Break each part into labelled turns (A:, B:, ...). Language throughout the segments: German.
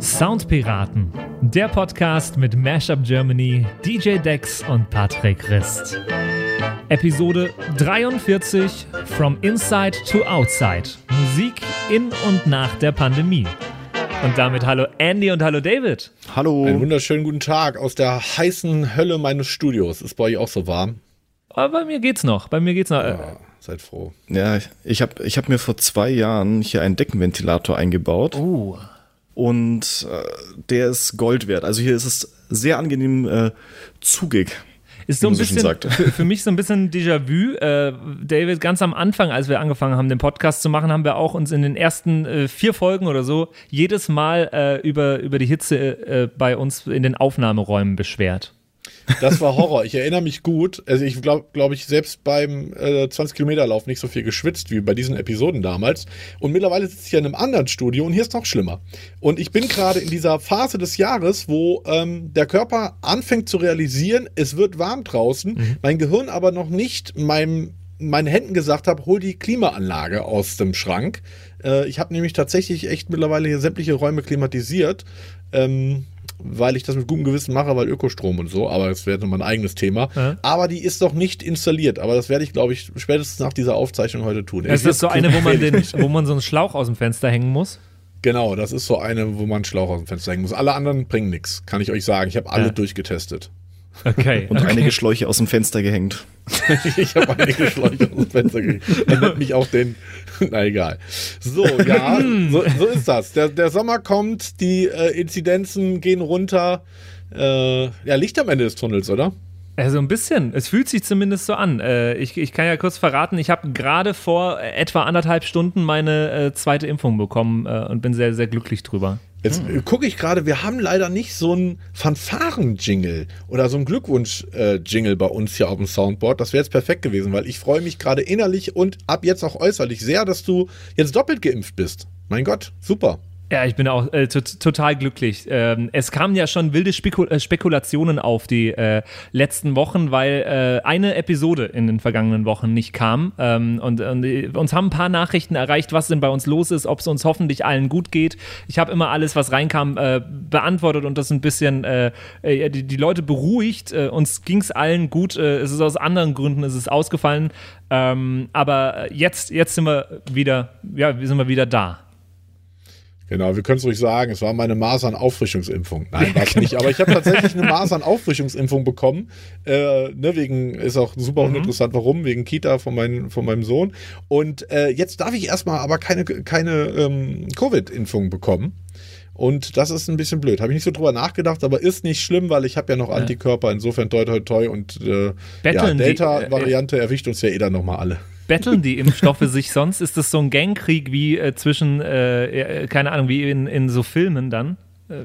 A: Soundpiraten, der Podcast mit Mashup Germany, DJ Dex und Patrick Rist. Episode 43 From Inside to Outside. Musik in und nach der Pandemie. Und damit hallo Andy und hallo David.
B: Hallo.
C: Einen wunderschönen guten Tag aus der heißen Hölle meines Studios. Ist bei euch auch so warm?
A: Aber bei mir geht's noch. Bei mir geht's noch.
C: Ja, seid froh.
B: Ja, ich habe ich hab mir vor zwei Jahren hier einen Deckenventilator eingebaut.
A: Uh.
B: Und äh, der ist Gold wert. Also hier ist es sehr angenehm äh, zugig.
A: Ist so ein bisschen für, für mich so ein bisschen Déjà-vu. Äh, David, ganz am Anfang, als wir angefangen haben, den Podcast zu machen, haben wir auch uns in den ersten äh, vier Folgen oder so jedes Mal äh, über, über die Hitze äh, bei uns in den Aufnahmeräumen beschwert.
C: Das war Horror. Ich erinnere mich gut. Also ich glaube, glaube ich, selbst beim äh, 20 Kilometer Lauf nicht so viel geschwitzt wie bei diesen Episoden damals. Und mittlerweile sitze ich ja in einem anderen Studio und hier ist noch schlimmer. Und ich bin gerade in dieser Phase des Jahres, wo ähm, der Körper anfängt zu realisieren, es wird warm draußen. Mein Gehirn aber noch nicht meinem meinen Händen gesagt habe, hol die Klimaanlage aus dem Schrank. Äh, ich habe nämlich tatsächlich echt mittlerweile hier sämtliche Räume klimatisiert. Ähm, weil ich das mit gutem Gewissen mache, weil Ökostrom und so, aber das wäre mein eigenes Thema.
A: Ja.
C: Aber die ist noch nicht installiert, aber das werde ich, glaube ich, spätestens nach dieser Aufzeichnung heute tun.
A: Ist das so eine, wo man, den, wo man so einen Schlauch aus dem Fenster hängen muss?
C: Genau, das ist so eine, wo man einen Schlauch aus dem Fenster hängen muss. Alle anderen bringen nichts, kann ich euch sagen. Ich habe alle
A: Ja.
C: durchgetestet.
A: Okay.
B: Und
A: okay.
B: einige Schläuche aus dem Fenster gehängt.
C: ich habe einige Schläuche aus dem Fenster gekriegt. Erinnert mich auch den. Na egal. So, ja, so, so ist das. Der, der Sommer kommt, die äh, Inzidenzen gehen runter. Äh, ja, Licht am Ende des Tunnels, oder?
A: Also ein bisschen. Es fühlt sich zumindest so an. Äh, ich, ich kann ja kurz verraten, ich habe gerade vor äh, etwa anderthalb Stunden meine äh, zweite Impfung bekommen äh, und bin sehr, sehr glücklich drüber.
C: Jetzt äh, gucke ich gerade, wir haben leider nicht so einen Fanfaren-Jingle oder so einen Glückwunsch-Jingle bei uns hier auf dem Soundboard. Das wäre jetzt perfekt gewesen, weil ich freue mich gerade innerlich und ab jetzt auch äußerlich sehr, dass du jetzt doppelt geimpft bist. Mein Gott, super.
A: Ja, ich bin auch äh, tot- total glücklich. Ähm, es kamen ja schon wilde Spekul äh, Spekulationen auf die äh, letzten Wochen, weil äh, eine Episode in den vergangenen Wochen nicht kam. Ähm, und, und äh, uns haben ein paar Nachrichten erreicht, was denn bei uns los ist, ob es uns hoffentlich allen gut geht. Ich habe immer alles, was reinkam, äh, beantwortet und das ein bisschen die, die Leute beruhigt. Uns ging es allen gut. Es ist aus anderen Gründen es ist ausgefallen. Ähm, aber jetzt, jetzt sind wir wieder, ja, sind wir wieder da.
C: Genau, wir können es ruhig sagen, es war meine Masern-Auffrischungsimpfung. Nein, war es nicht. Aber ich habe tatsächlich eine Masern-Auffrischungsimpfung bekommen. Äh, ne, wegen, ist auch super uninteressant, warum, wegen Kita von, mein, von meinem Sohn. Und äh, jetzt darf ich erstmal aber keine, keine ähm, Covid-Impfung bekommen. Und das ist ein bisschen blöd. Habe ich nicht so drüber nachgedacht, aber ist nicht schlimm, weil ich habe ja noch Antikörper. Insofern toi toi toi. Und äh, ja,
A: Betteln die-
C: Delta-Variante erwischt uns ja eh dann nochmal alle.
A: Betteln die Impfstoffe sich sonst? Ist das so ein Gangkrieg wie äh, zwischen, äh, äh, keine Ahnung, wie in, in so Filmen dann?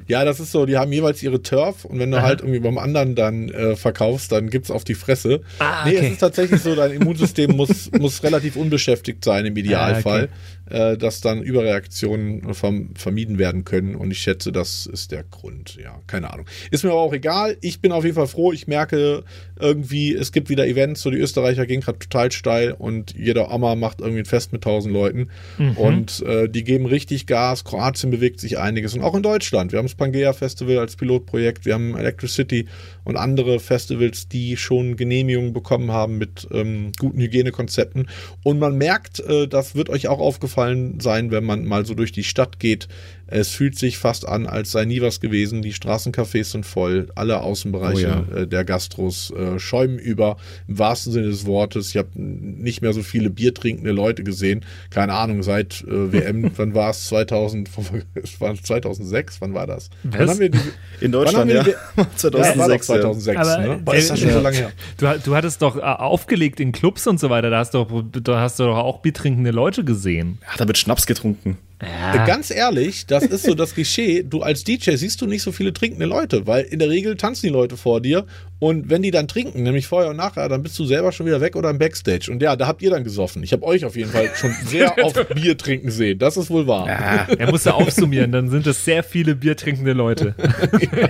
C: Ja, das ist so, die haben jeweils ihre Turf und wenn du
A: Aha.
C: halt irgendwie beim anderen dann äh, verkaufst, dann gibt's auf die Fresse.
A: Ah,
C: Nee,
A: okay.
C: es ist tatsächlich so, dein Immunsystem muss, muss relativ unbeschäftigt sein im Idealfall, äh, dass dann Überreaktionen verm vermieden werden können und ich schätze, das ist der Grund. Ja, keine Ahnung. Ist mir aber auch egal. Ich bin auf jeden Fall froh. Ich merke irgendwie, es gibt wieder Events, so die Österreicher gehen gerade total steil und jeder Oma macht irgendwie ein Fest mit tausend Leuten und äh, die geben richtig Gas. Kroatien bewegt sich einiges und auch in Deutschland. Wir haben das Pangea Festival als Pilotprojekt, wir haben Electricity und andere Festivals, die schon Genehmigungen bekommen haben mit ähm, guten Hygienekonzepten. Und man merkt, äh, das wird euch auch aufgefallen sein, wenn man mal so durch die Stadt geht. Es fühlt sich fast an, als sei nie was gewesen. Die Straßencafés sind voll, alle Außenbereiche
B: Oh
C: äh, der Gastros äh, schäumen über, im wahrsten Sinne des Wortes. Ich habe nicht mehr so viele biertrinkende Leute gesehen. Keine Ahnung, seit äh, WM, wann war es? 2000, es war 2006, wann war das? Wann haben wir die,
B: In
C: wann haben
B: Deutschland,
C: wir
B: ja.
C: die, ja, war doch
B: 2006. ja.
C: 2006,
A: Aber,
C: ne? Boah, ist das schon
A: ja.
C: so lange her.
A: Du, du hattest doch äh, aufgelegt in Clubs und so weiter, da hast du doch, da hast du doch auch biertrinkende Leute gesehen.
B: Ja, da wird Schnaps getrunken.
C: Äh, Ganz ehrlich, das ist so das Klischee. Du als DJ siehst du nicht so viele trinkende Leute, weil in der Regel tanzen die Leute vor dir und wenn die dann trinken, nämlich vorher und nachher, dann bist du selber schon wieder weg oder im Backstage. Und ja, da habt ihr dann gesoffen. Ich habe euch auf jeden Fall schon sehr auf Bier trinken sehen. Das ist wohl wahr.
A: Er musste aufsummieren, dann sind es sehr viele biertrinkende Leute.
C: Ja,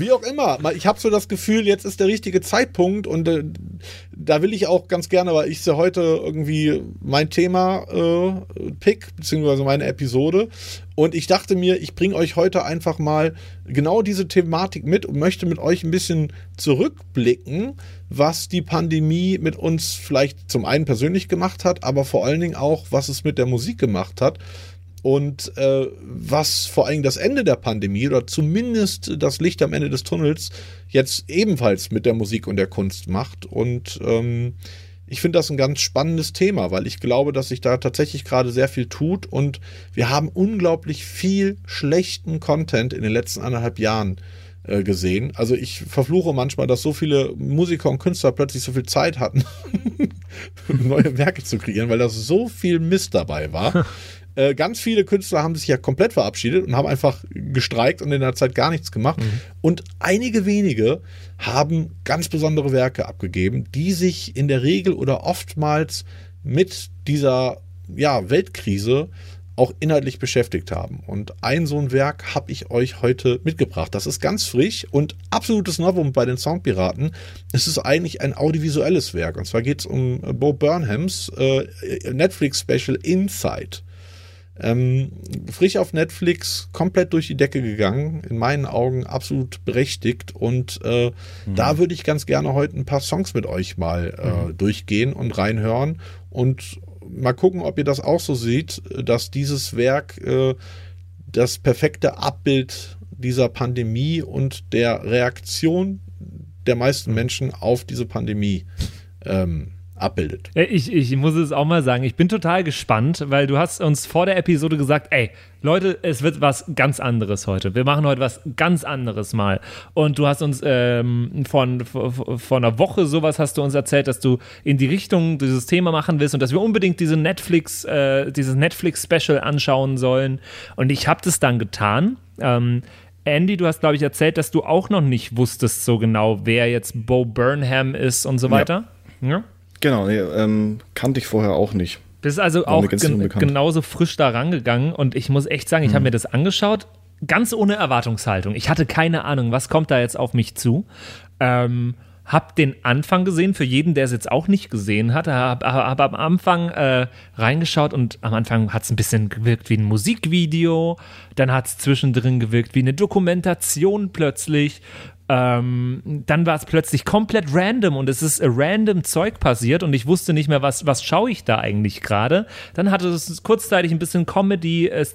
C: wie auch immer. Ich habe so das Gefühl, jetzt ist der richtige Zeitpunkt und äh, da will ich auch ganz gerne, weil ich sehe heute irgendwie mein Thema äh, pick, beziehungsweise meine Episode. Und ich dachte mir, ich bringe euch heute einfach mal genau diese Thematik mit und möchte mit euch ein bisschen zurückblicken, was die Pandemie mit uns vielleicht zum einen persönlich gemacht hat, aber vor allen Dingen auch, was es mit der Musik gemacht hat und äh, was vor allem das Ende der Pandemie oder zumindest das Licht am Ende des Tunnels jetzt ebenfalls mit der Musik und der Kunst macht. Und ähm, ich finde das ein ganz spannendes Thema, weil ich glaube, dass sich da tatsächlich gerade sehr viel tut und wir haben unglaublich viel schlechten Content in den letzten anderthalb Jahren äh, gesehen. Also ich verfluche manchmal, dass so viele Musiker und Künstler plötzlich so viel Zeit hatten, neue Werke zu kreieren, weil da so viel Mist dabei war. Äh, ganz viele Künstler haben sich ja komplett verabschiedet und haben einfach gestreikt und in der Zeit gar nichts gemacht. Mhm. Und einige wenige haben ganz besondere Werke abgegeben, die sich in der Regel oder oftmals mit dieser ja, Weltkrise auch inhaltlich beschäftigt haben. Und ein so ein Werk habe ich euch heute mitgebracht. Das ist ganz frisch und absolutes Novum bei den Soundpiraten. Es ist eigentlich ein audiovisuelles Werk. Und zwar geht es um Bo Burnhams äh, Netflix-Special Inside. Ähm, frisch auf Netflix, komplett durch die Decke gegangen, in meinen Augen absolut berechtigt. Und äh, mhm. da würde ich ganz gerne heute ein paar Songs mit euch mal äh, mhm. durchgehen und reinhören und mal gucken, ob ihr das auch so seht, dass dieses Werk äh, das perfekte Abbild dieser Pandemie und der Reaktion der meisten mhm. Menschen auf diese Pandemie ähm, abbildet.
A: Ich, ich muss es auch mal sagen, ich bin total gespannt, weil du hast uns vor der Episode gesagt, ey, Leute, es wird was ganz anderes heute. Wir machen heute was ganz anderes mal. Und du hast uns ähm, von, von einer Woche sowas hast du uns erzählt, dass du in die Richtung dieses Thema machen willst und dass wir unbedingt diese Netflix, äh, dieses Netflix-Special anschauen sollen. Und ich habe das dann getan. Ähm, Andy, du hast, glaube ich, erzählt, dass du auch noch nicht wusstest so genau, wer jetzt Bo Burnham ist und so weiter.
B: Ja. ja? Genau, nee, ähm, kannte ich vorher auch nicht.
A: Bist also auch gen genauso frisch da rangegangen und ich muss echt sagen, ich mhm. habe mir das angeschaut, ganz ohne Erwartungshaltung. Ich hatte keine Ahnung, was kommt da jetzt auf mich zu. Ähm, hab den Anfang gesehen, für jeden, der es jetzt auch nicht gesehen hat. Hab, hab am Anfang äh, reingeschaut und am Anfang hat es ein bisschen gewirkt wie ein Musikvideo, dann hat es zwischendrin gewirkt wie eine Dokumentation plötzlich ähm, dann war es plötzlich komplett random und es ist random Zeug passiert und ich wusste nicht mehr, was, was schaue ich da eigentlich gerade. Dann hatte es kurzzeitig ein bisschen Comedy, äh,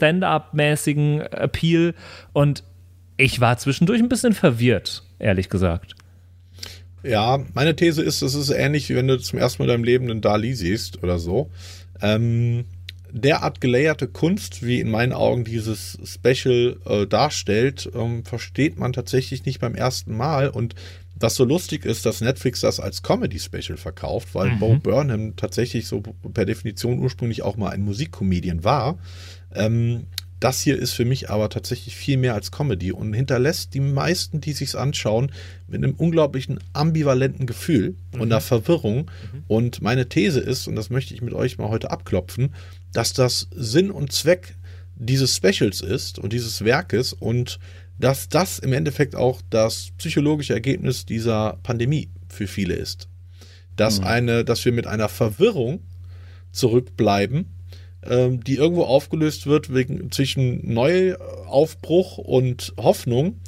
A: Appeal und ich war zwischendurch ein bisschen verwirrt, ehrlich gesagt.
C: Ja, meine These ist, es ist ähnlich, wie wenn du zum ersten Mal in deinem Leben einen Dali siehst oder so. Ähm, derart gelayerte Kunst, wie in meinen Augen dieses Special äh, darstellt, ähm, versteht man tatsächlich nicht beim ersten Mal. Und was so lustig ist, dass Netflix das als Comedy-Special verkauft, weil mhm. Bo Burnham tatsächlich so per Definition ursprünglich auch mal ein Musikcomedian war. Ähm, das hier ist für mich aber tatsächlich viel mehr als Comedy und hinterlässt die meisten, die sich's anschauen, mit einem unglaublichen ambivalenten Gefühl mhm. und einer Verwirrung. Mhm. Und meine These ist, und das möchte ich mit euch mal heute abklopfen, dass das Sinn und Zweck dieses Specials ist und dieses Werkes und dass das im Endeffekt auch das psychologische Ergebnis dieser Pandemie für viele ist. Dass mhm. eine, dass wir mit einer Verwirrung zurückbleiben, ähm, die irgendwo aufgelöst wird wegen zwischen Neuaufbruch und Hoffnung,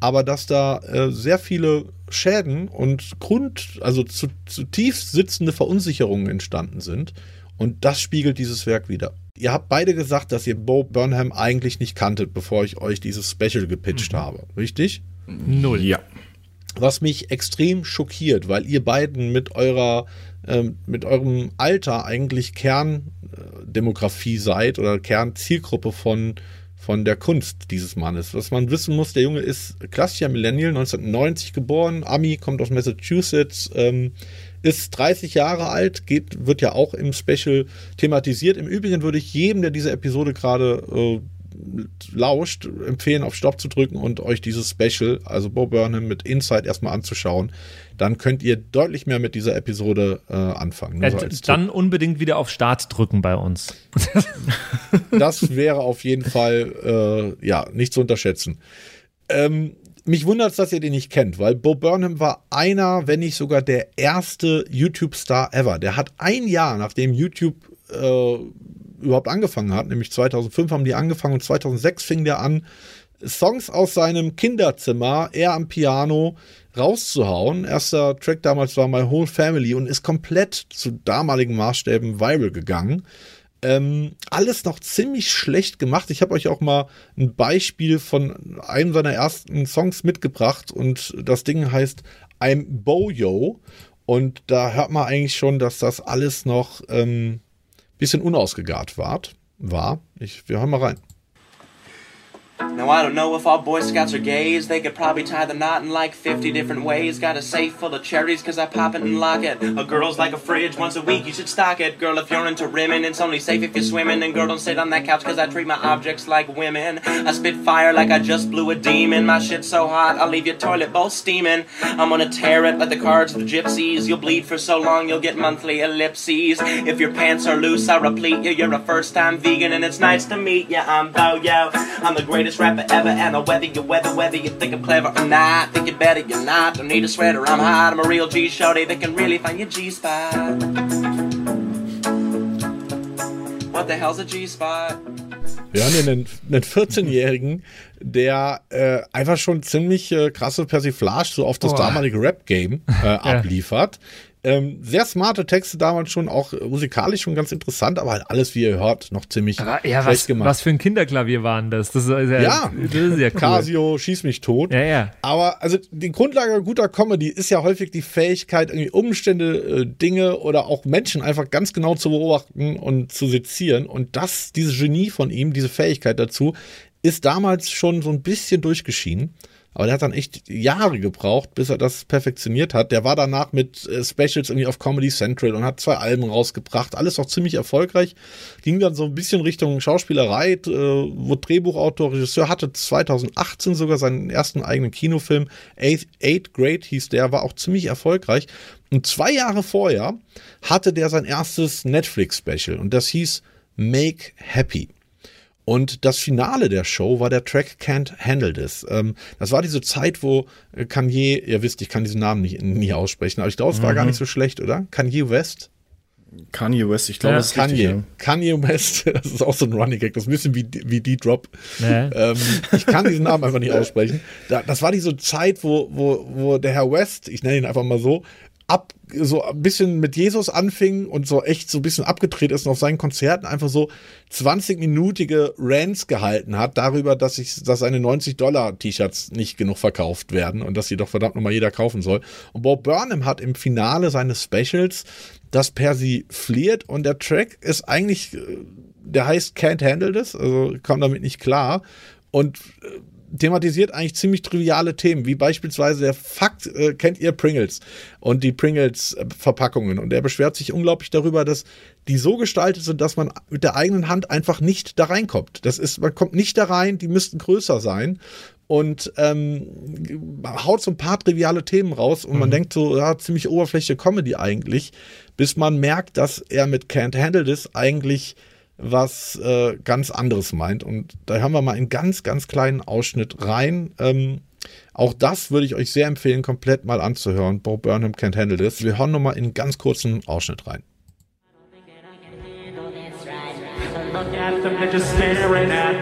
C: aber dass da äh, sehr viele Schäden und Grund, also zu, zutiefst sitzende Verunsicherungen entstanden sind und das spiegelt dieses Werk wieder. Ihr habt beide gesagt, dass ihr Bo Burnham eigentlich nicht kanntet, bevor ich euch dieses Special gepitcht mhm. habe. Richtig?
A: Null.
C: Ja. Was mich extrem schockiert, weil ihr beiden mit eurer ähm, mit eurem Alter eigentlich Kerndemografie seid oder Kernzielgruppe von von der Kunst dieses Mannes. Was man wissen muss, der Junge ist klassischer Millennial, 1990 geboren, Ami kommt aus Massachusetts, ähm, ist 30 Jahre alt, geht, wird ja auch im Special thematisiert. Im Übrigen würde ich jedem, der diese Episode gerade äh, lauscht, empfehlen, auf Stopp zu drücken und euch dieses Special, also Bo Burnham mit Inside erstmal anzuschauen. Dann könnt ihr deutlich mehr mit dieser Episode äh, anfangen.
A: Äh, so dann unbedingt wieder auf Start drücken bei uns.
C: das wäre auf jeden Fall äh, ja nicht zu unterschätzen. Ähm, mich wundert es, dass ihr den nicht kennt, weil Bo Burnham war einer, wenn nicht sogar der erste YouTube-Star ever. Der hat ein Jahr, nachdem YouTube äh, überhaupt angefangen hat, nämlich 2005 haben die angefangen und 2006 fing der an, Songs aus seinem Kinderzimmer, er am Piano, rauszuhauen. Erster Track damals war My Whole Family und ist komplett zu damaligen Maßstäben viral gegangen. Ähm, alles noch ziemlich schlecht gemacht. Ich habe euch auch mal ein Beispiel von einem seiner ersten Songs mitgebracht und das Ding heißt I'm Boyo. Und da hört man eigentlich schon, dass das alles noch ähm, bisschen unausgegart war. Ich, wir hören mal rein.
D: Now I don't know if all Boy Scouts are gays. They could probably tie the knot in like 50 different ways. Got a safe full of cherries cause I pop it and lock it. A girl's like a fridge, once a week you should stock it. Girl, if you're into rimming, it's only safe if you're swimming. And girl, don't sit on that couch cause I treat my objects like women. I spit fire like I just blew a demon. My shit's so hot, I'll leave your toilet bowl steaming. I'm gonna tear it like the cards of the gypsies. You'll bleed for so long, you'll get monthly ellipses. If your pants are loose, I'll replete you. You're a first time vegan and it's nice to meet you. I'm Bo Yo. I'm the greatest rapper ever, and I whether you weather, whether you think I'm clever or not, think you're better, you're not. Don't need a sweater, I'm hot. I'm a real G shorty that can really find your G spot. What the hell's a G spot?
C: Wir haben hier einen, einen 14-Jährigen, der äh, einfach schon ziemlich äh, krasse Persiflage so auf das
A: Boah.
C: damalige Rap-Game äh, abliefert. Ähm, sehr smarte Texte damals schon, auch äh, musikalisch schon ganz interessant, aber halt alles, wie ihr hört, noch ziemlich
A: Aber, ja,
C: schlecht
A: was,
C: gemacht.
A: was für ein Kinderklavier waren das? Das ist ja,
C: Ja.
A: das ist ja cool.
C: Casio, schieß mich tot.
A: Ja, ja.
C: Aber also die Grundlage guter Comedy ist ja häufig die Fähigkeit, irgendwie Umstände, äh, Dinge oder auch Menschen einfach ganz genau zu beobachten und zu sezieren. Und das, dieses Genie von ihm, diese Fähigkeit dazu, ist damals schon so ein bisschen durchgeschieden. Aber der hat dann echt Jahre gebraucht, bis er das perfektioniert hat. Der war danach mit äh, Specials irgendwie auf Comedy Central und hat zwei Alben rausgebracht. Alles auch ziemlich erfolgreich. Ging dann so ein bisschen Richtung Schauspielerei, äh, wurde Drehbuchautor, Regisseur, hatte 2018 sogar seinen ersten eigenen Kinofilm. Eighth, Eighth Grade hieß der, war auch ziemlich erfolgreich. Und zwei Jahre vorher hatte der sein erstes Netflix-Special und das hieß Make Happy. Und das Finale der Show war der Track Can't Handle This. Ähm, das war diese Zeit, wo äh, Kanye, ihr wisst, ich kann diesen Namen nicht, nie aussprechen, aber ich glaube, es war gar nicht so schlecht, oder? Kanye West?
B: Kanye West, ich glaube,
A: Ja,
B: das ist richtig.
C: Kanye.
B: Ja.
C: Kanye West, das ist auch so ein Running Gag, das ist ein bisschen wie, wie D-Drop.
A: Ja.
C: Ähm, ich kann diesen Namen einfach nicht aussprechen. Da, das war diese Zeit, wo, wo, wo der Herr West, ich nenne ihn einfach mal so, ab, so ein bisschen mit Jesus anfing und so echt so ein bisschen abgedreht ist und auf seinen Konzerten einfach so 20-minütige Rants gehalten hat darüber, dass ich, dass seine 90-Dollar-T-Shirts nicht genug verkauft werden und dass sie doch verdammt nochmal jeder kaufen soll. Und Bob Burnham hat im Finale seines Specials das persifliert und der Track ist eigentlich, äh, der heißt Can't Handle This, also kam damit nicht klar und äh, thematisiert eigentlich ziemlich triviale Themen, wie beispielsweise der Fakt, äh, kennt ihr Pringles und die Pringles-Verpackungen? Und er beschwert sich unglaublich darüber, dass die so gestaltet sind, dass man mit der eigenen Hand einfach nicht da reinkommt. Das ist, man kommt nicht da rein, die müssten größer sein. Und ähm, haut so ein paar triviale Themen raus und man denkt so, ja, ziemlich oberflächliche Comedy eigentlich, bis man merkt, dass er mit Can't Handle This eigentlich was äh, ganz anderes meint. Und da hören wir mal einen ganz, ganz kleinen Ausschnitt rein. Ähm, auch das würde ich euch sehr empfehlen, komplett mal anzuhören. Bo Burnham Can't Handle This. Wir hören nochmal in einen ganz kurzen Ausschnitt rein.
E: Look at them,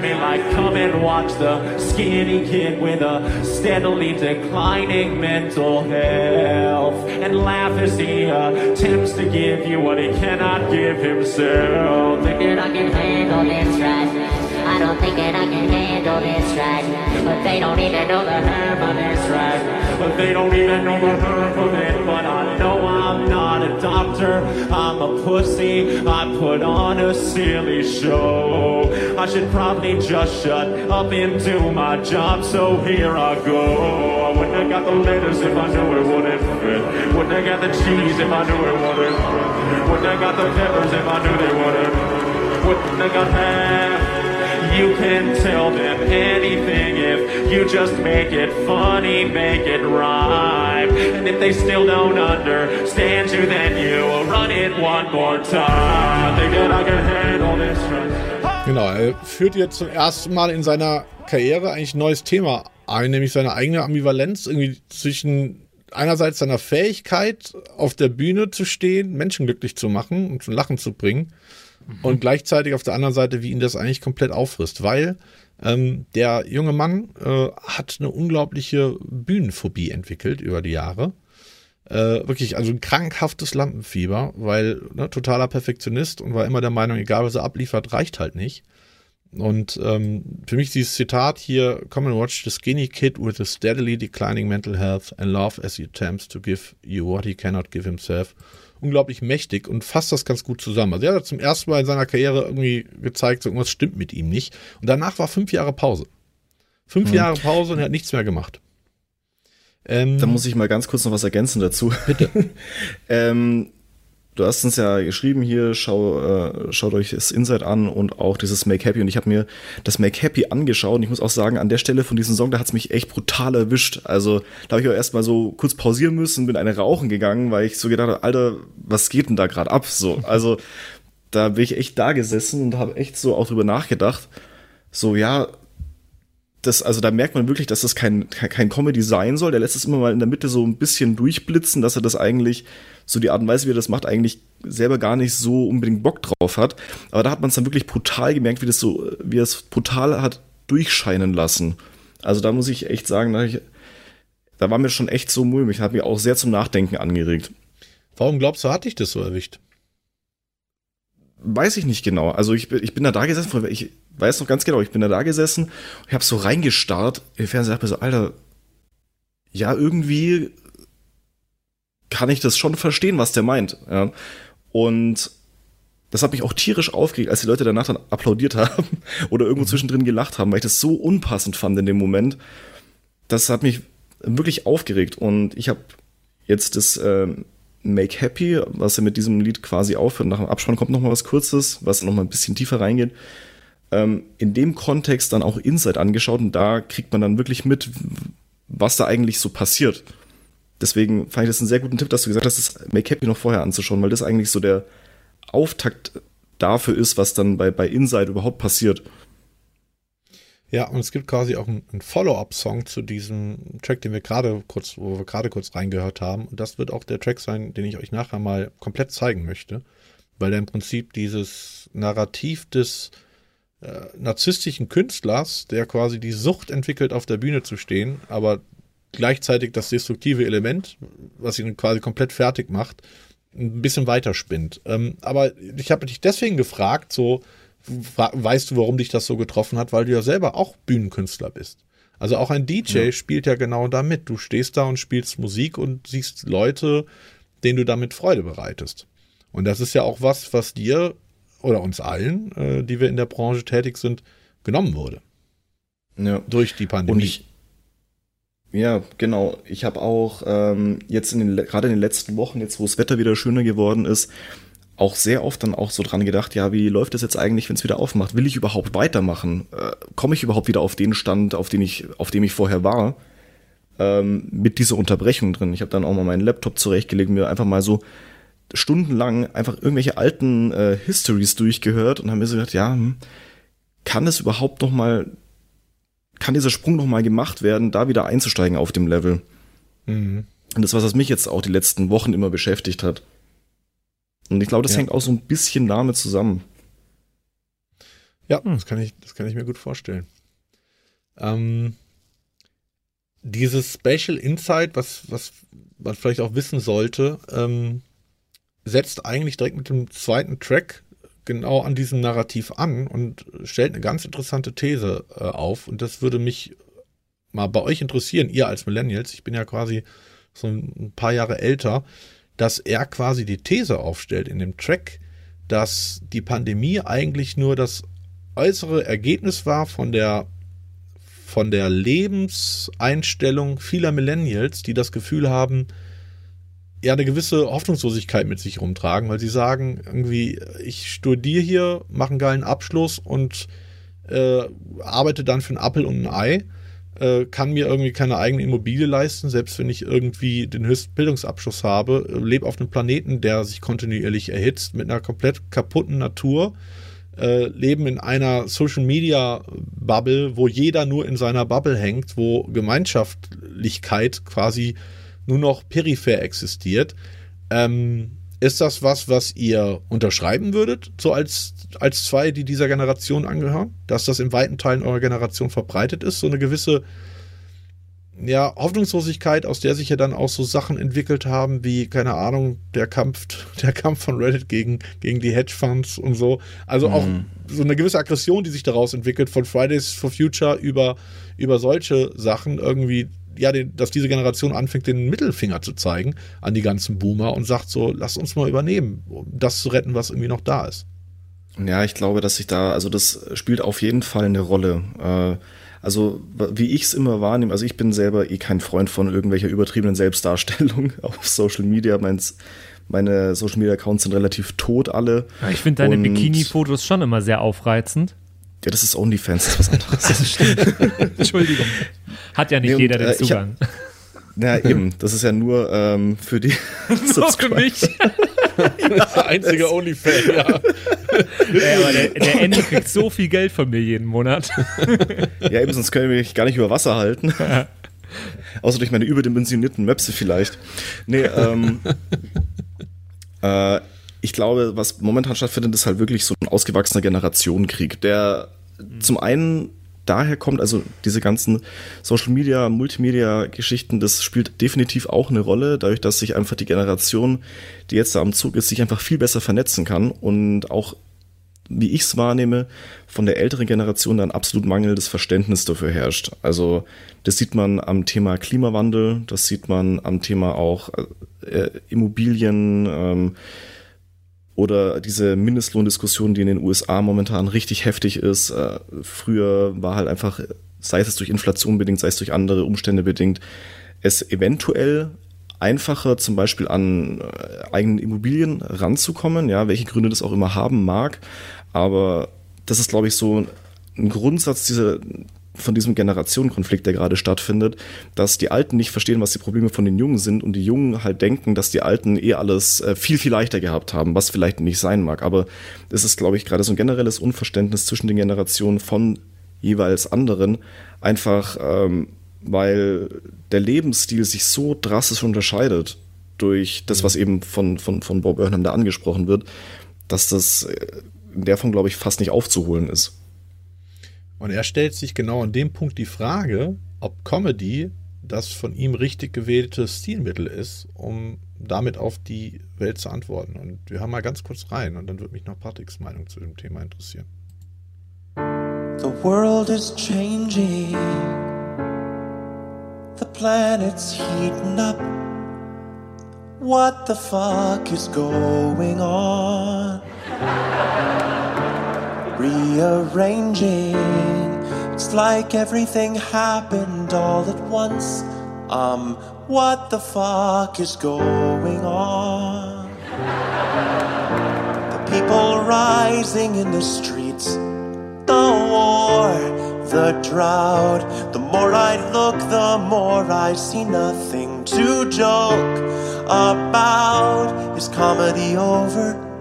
E: me like, come and watch the skinny kid with a steadily declining mental health. And laugh as he attempts to give you what he cannot give himself.
F: Thinking I can handle this right. I don't think that I can handle this right. But they don't even know the herb of this right.
E: But they don't even know the herb of it. But I know I'm not doctor. I'm a pussy. I put on a silly show. I should probably just shut up and do my job. So here I go. I wouldn't have got the letters if I knew it wouldn't fit. Wouldn't have got the cheese if I knew it wouldn't fit. Wouldn't have got the peppers if I knew they wouldn't. Wouldn't have got half. You can tell them anything if you just make it funny, make it rhyme. And if they still don't understand you, then you will run it one more time. Think that I can handle this right.
C: Genau, er führt jetzt zum ersten Mal in seiner Karriere eigentlich ein neues Thema Ein, nämlich seine eigene Ambivalenz irgendwie zwischen einerseits seiner Fähigkeit, auf der Bühne zu stehen, Menschen glücklich zu machen und zum Lachen zu bringen. Mhm. Und gleichzeitig auf der anderen Seite, wie ihn das eigentlich komplett auffrisst. Weil ähm, der junge Mann äh, hat eine unglaubliche Bühnenphobie entwickelt über die Jahre. Äh, wirklich, also ein krankhaftes Lampenfieber, weil ne, totaler Perfektionist und war immer der Meinung, egal was er abliefert, reicht halt nicht. Und ähm, für mich dieses Zitat hier, come and watch the skinny kid with a steadily declining mental health and love as he attempts to give you what he cannot give himself. Unglaublich mächtig und fasst das ganz gut zusammen. Also er hat zum ersten Mal in seiner Karriere irgendwie gezeigt, so irgendwas stimmt mit ihm nicht. Und danach war fünf Jahre Pause. Fünf mhm. Jahre Pause und er hat nichts mehr gemacht.
B: Ähm, da muss ich mal ganz kurz noch was ergänzen dazu.
C: Bitte.
B: ähm, du hast uns ja geschrieben hier, schau, äh, schaut euch das Inside an und auch dieses Make Happy. Und ich habe mir das Make Happy angeschaut und ich muss auch sagen, an der Stelle von diesem Song, da hat's mich echt brutal erwischt. Also da habe ich auch erstmal so kurz pausieren müssen, bin eine rauchen gegangen, weil ich so gedacht habe, Alter, was geht denn da gerade ab? So, also da bin ich echt da gesessen und habe echt so auch drüber nachgedacht. So, ja, das, also da merkt man wirklich, dass das kein, kein Comedy sein soll. Der lässt es immer mal in der Mitte so ein bisschen durchblitzen, dass er das eigentlich, so die Art und Weise, wie er das macht, eigentlich selber gar nicht so unbedingt Bock drauf hat. Aber da hat man es dann wirklich brutal gemerkt, wie das so, wie er es brutal hat durchscheinen lassen. Also da muss ich echt sagen, da, ich, da war mir schon echt so mulmig, hat mich auch sehr zum Nachdenken angeregt.
C: Warum glaubst du, hat dich das so erwischt?
B: Weiß ich nicht genau. Also ich, ich bin da da gesessen, ich weiß noch ganz genau, ich bin da da gesessen ich habe so reingestarrt im Fernseher, dachte mir so, Alter, ja, irgendwie kann ich das schon verstehen, was der meint. Ja. Und das hat mich auch tierisch aufgeregt, als die Leute danach dann applaudiert haben oder irgendwo mhm. zwischendrin gelacht haben, weil ich das so unpassend fand in dem Moment. Das hat mich wirklich aufgeregt und ich habe jetzt das äh, Make Happy, was ja mit diesem Lied quasi aufhört. Nach dem Abspann kommt noch mal was Kurzes, was noch mal ein bisschen tiefer reingeht ähm, in dem Kontext dann auch Inside angeschaut und da kriegt man dann wirklich mit, was da eigentlich so passiert. Deswegen fand ich das einen sehr guten Tipp, dass du gesagt hast, das Make Happy noch vorher anzuschauen, weil das eigentlich so der Auftakt dafür ist, was dann bei, bei Inside überhaupt passiert.
C: Ja, und es gibt quasi auch einen, Follow-up-Song zu diesem Track, den wir gerade kurz, wo wir gerade kurz reingehört haben. Und das wird auch der Track sein, den ich euch nachher mal komplett zeigen möchte, weil der im Prinzip dieses Narrativ des äh, narzisstischen Künstlers, der quasi die Sucht entwickelt, auf der Bühne zu stehen, aber gleichzeitig das destruktive Element, was ihn quasi komplett fertig macht, ein bisschen weiterspinnt. Ähm, aber ich habe dich deswegen gefragt, so, weißt du, warum dich das so getroffen hat, weil du ja selber auch Bühnenkünstler bist. Also auch ein DJ ja. spielt ja genau damit. Du stehst da und spielst Musik und siehst Leute, denen du damit Freude bereitest. Und das ist ja auch was, was dir oder uns allen, äh, die wir in der Branche tätig sind, genommen wurde.
B: Ja.
C: Durch die Pandemie.
B: Und ich, ja, genau. Ich habe auch ähm, jetzt in den, gerade in den letzten Wochen, jetzt wo das Wetter wieder schöner geworden ist, auch sehr oft dann auch so dran gedacht, ja, wie läuft das jetzt eigentlich, wenn es wieder aufmacht? Will ich überhaupt weitermachen? Äh, Komme ich überhaupt wieder auf den Stand, auf den ich, auf dem ich vorher war? Ähm, mit dieser Unterbrechung drin. Ich habe dann auch mal meinen Laptop zurechtgelegt und mir einfach mal so stundenlang einfach irgendwelche alten äh, Histories durchgehört und haben mir so gedacht, ja, hm, kann es überhaupt noch mal, kann dieser Sprung noch mal gemacht werden, da wieder einzusteigen auf dem Level? Mhm. Und das, was mich jetzt auch die letzten Wochen immer beschäftigt hat. Und ich glaube, das ja. hängt auch so ein bisschen damit zusammen.
C: Ja, hm. das kann ich, das kann ich mir gut vorstellen. Ähm, dieses Special Insight, was, was man vielleicht auch wissen sollte, ähm, setzt eigentlich direkt mit dem zweiten Track genau an diesem Narrativ an und stellt eine ganz interessante These äh, auf. Und das würde mich mal bei euch interessieren, ihr als Millennials, ich bin ja quasi so ein paar Jahre älter, dass er quasi die These aufstellt in dem Track, dass die Pandemie eigentlich nur das äußere Ergebnis war von der von der Lebenseinstellung vieler Millennials, die das Gefühl haben, ja eine gewisse Hoffnungslosigkeit mit sich rumtragen, weil sie sagen, irgendwie, ich studiere hier, mache einen geilen Abschluss und äh, arbeite dann für einen Appel und ein Ei, äh, kann mir irgendwie keine eigene Immobilie leisten, selbst wenn ich irgendwie den höchsten Bildungsabschluss habe, lebe auf einem Planeten, der sich kontinuierlich erhitzt, mit einer komplett kaputten Natur, äh, leben in einer Social Media Bubble, wo jeder nur in seiner Bubble hängt, wo Gemeinschaftlichkeit quasi nur noch peripher existiert. Ähm, ist das was, was ihr unterschreiben würdet, so als, als zwei, die dieser Generation angehören? Dass das in weiten Teilen eurer Generation verbreitet ist? So eine gewisse ja, Hoffnungslosigkeit, aus der sich ja dann auch so Sachen entwickelt haben, wie, keine Ahnung, der Kampf, der Kampf von Reddit gegen, gegen die Hedgefonds und so. Also auch
B: Mhm.
C: so eine gewisse Aggression, die sich daraus entwickelt, von Fridays for Future über, über solche Sachen irgendwie, ja, den, dass diese Generation anfängt, den Mittelfinger zu zeigen an die ganzen Boomer und sagt so, lasst uns mal übernehmen, um das zu retten, was irgendwie noch da ist.
B: Ja, ich glaube, dass sich da, also das spielt auf jeden Fall eine Rolle. Äh, also wie ich es immer wahrnehme, also ich bin selber eh kein Freund von irgendwelcher übertriebenen Selbstdarstellung auf Social Media. Meins, meine Social Media Accounts sind relativ tot alle.
A: Ja, Ich finde deine Bikini-Fotos schon immer sehr aufreizend.
B: Ja, das ist OnlyFans, das ist was anderes.
A: Entschuldigung. Hat ja nicht
B: Nee, und,
A: jeder den
B: äh,
A: Zugang.
B: Na eben, das ist ja nur ähm, für die
A: So für mich.
C: Der einzige Onlyfan, ja.
A: Ja, aber der, der Ende kriegt so viel Geld von mir jeden Monat.
B: Ja, eben, sonst können wir mich gar nicht über Wasser halten. Außer durch meine überdimensionierten Möpse vielleicht. Nee, ähm, äh, ich glaube, was momentan stattfindet, ist halt wirklich so ein ausgewachsener Generationenkrieg, der zum einen daher kommt, also diese ganzen Social Media, Multimedia Geschichten, das spielt definitiv auch eine Rolle, dadurch, dass sich einfach die Generation, die jetzt da am Zug ist, sich einfach viel besser vernetzen kann und auch wie ich es wahrnehme, von der älteren Generation dann absolut mangelndes Verständnis dafür herrscht. Also das sieht man am Thema Klimawandel, das sieht man am Thema auch äh, Immobilien ähm, oder diese Mindestlohndiskussion, die in den USA momentan richtig heftig ist. Äh, früher war halt einfach, sei es durch Inflation bedingt, sei es durch andere Umstände bedingt, es eventuell einfacher zum Beispiel an äh, eigenen Immobilien ranzukommen, ja, welche Gründe das auch immer haben mag. Aber das ist, glaube ich, so ein Grundsatz dieser, von diesem Generationenkonflikt, der gerade stattfindet, dass die Alten nicht verstehen, was die Probleme von den Jungen sind und die Jungen halt denken, dass die Alten eh alles äh, viel, viel leichter gehabt haben, was vielleicht nicht sein mag. Aber es ist, glaube ich, gerade so ein generelles Unverständnis zwischen den Generationen von jeweils anderen, einfach ähm, weil der Lebensstil sich so drastisch unterscheidet durch das, was eben von, von, von Bob Burnham da angesprochen wird, dass das äh, in der Form, glaube ich, fast nicht aufzuholen ist.
C: Und er stellt sich genau an dem Punkt die Frage, ob Comedy das von ihm richtig gewählte Stilmittel ist, um damit auf die Welt zu antworten. Und wir hören mal ganz kurz rein und dann würde mich noch Patricks Meinung zu dem Thema interessieren.
G: The world is changing. The planet's heating up. What the fuck is going on? Rearranging. It's like everything happened all at once. Um, what the fuck is going on? The people rising in the streets the war, the drought. The more I look, the more I see nothing to joke about. Is comedy over?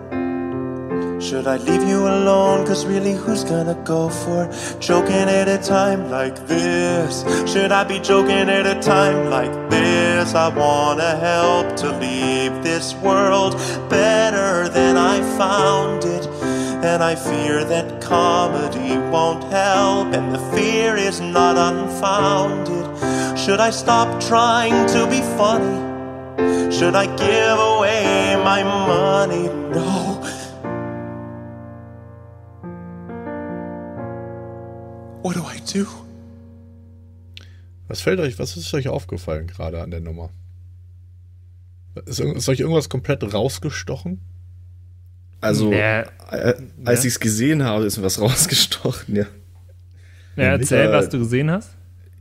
G: Should I leave you alone? Cause really, who's gonna go for joking at a time like this? Should I be joking at a time like this? I wanna help to leave this world better than I found it. And I fear that comedy won't help, and the fear is not unfounded. Should I stop trying to be funny? Should I give away my money? No.
C: Was fällt euch, was ist euch aufgefallen gerade an der Nummer? Ist, ist euch irgendwas komplett rausgestochen?
B: Also,
A: Ja.
B: äh, als ich es gesehen habe, ist mir was rausgestochen, ja.
A: Ja, erzähl,
B: Äh,
A: was du gesehen hast.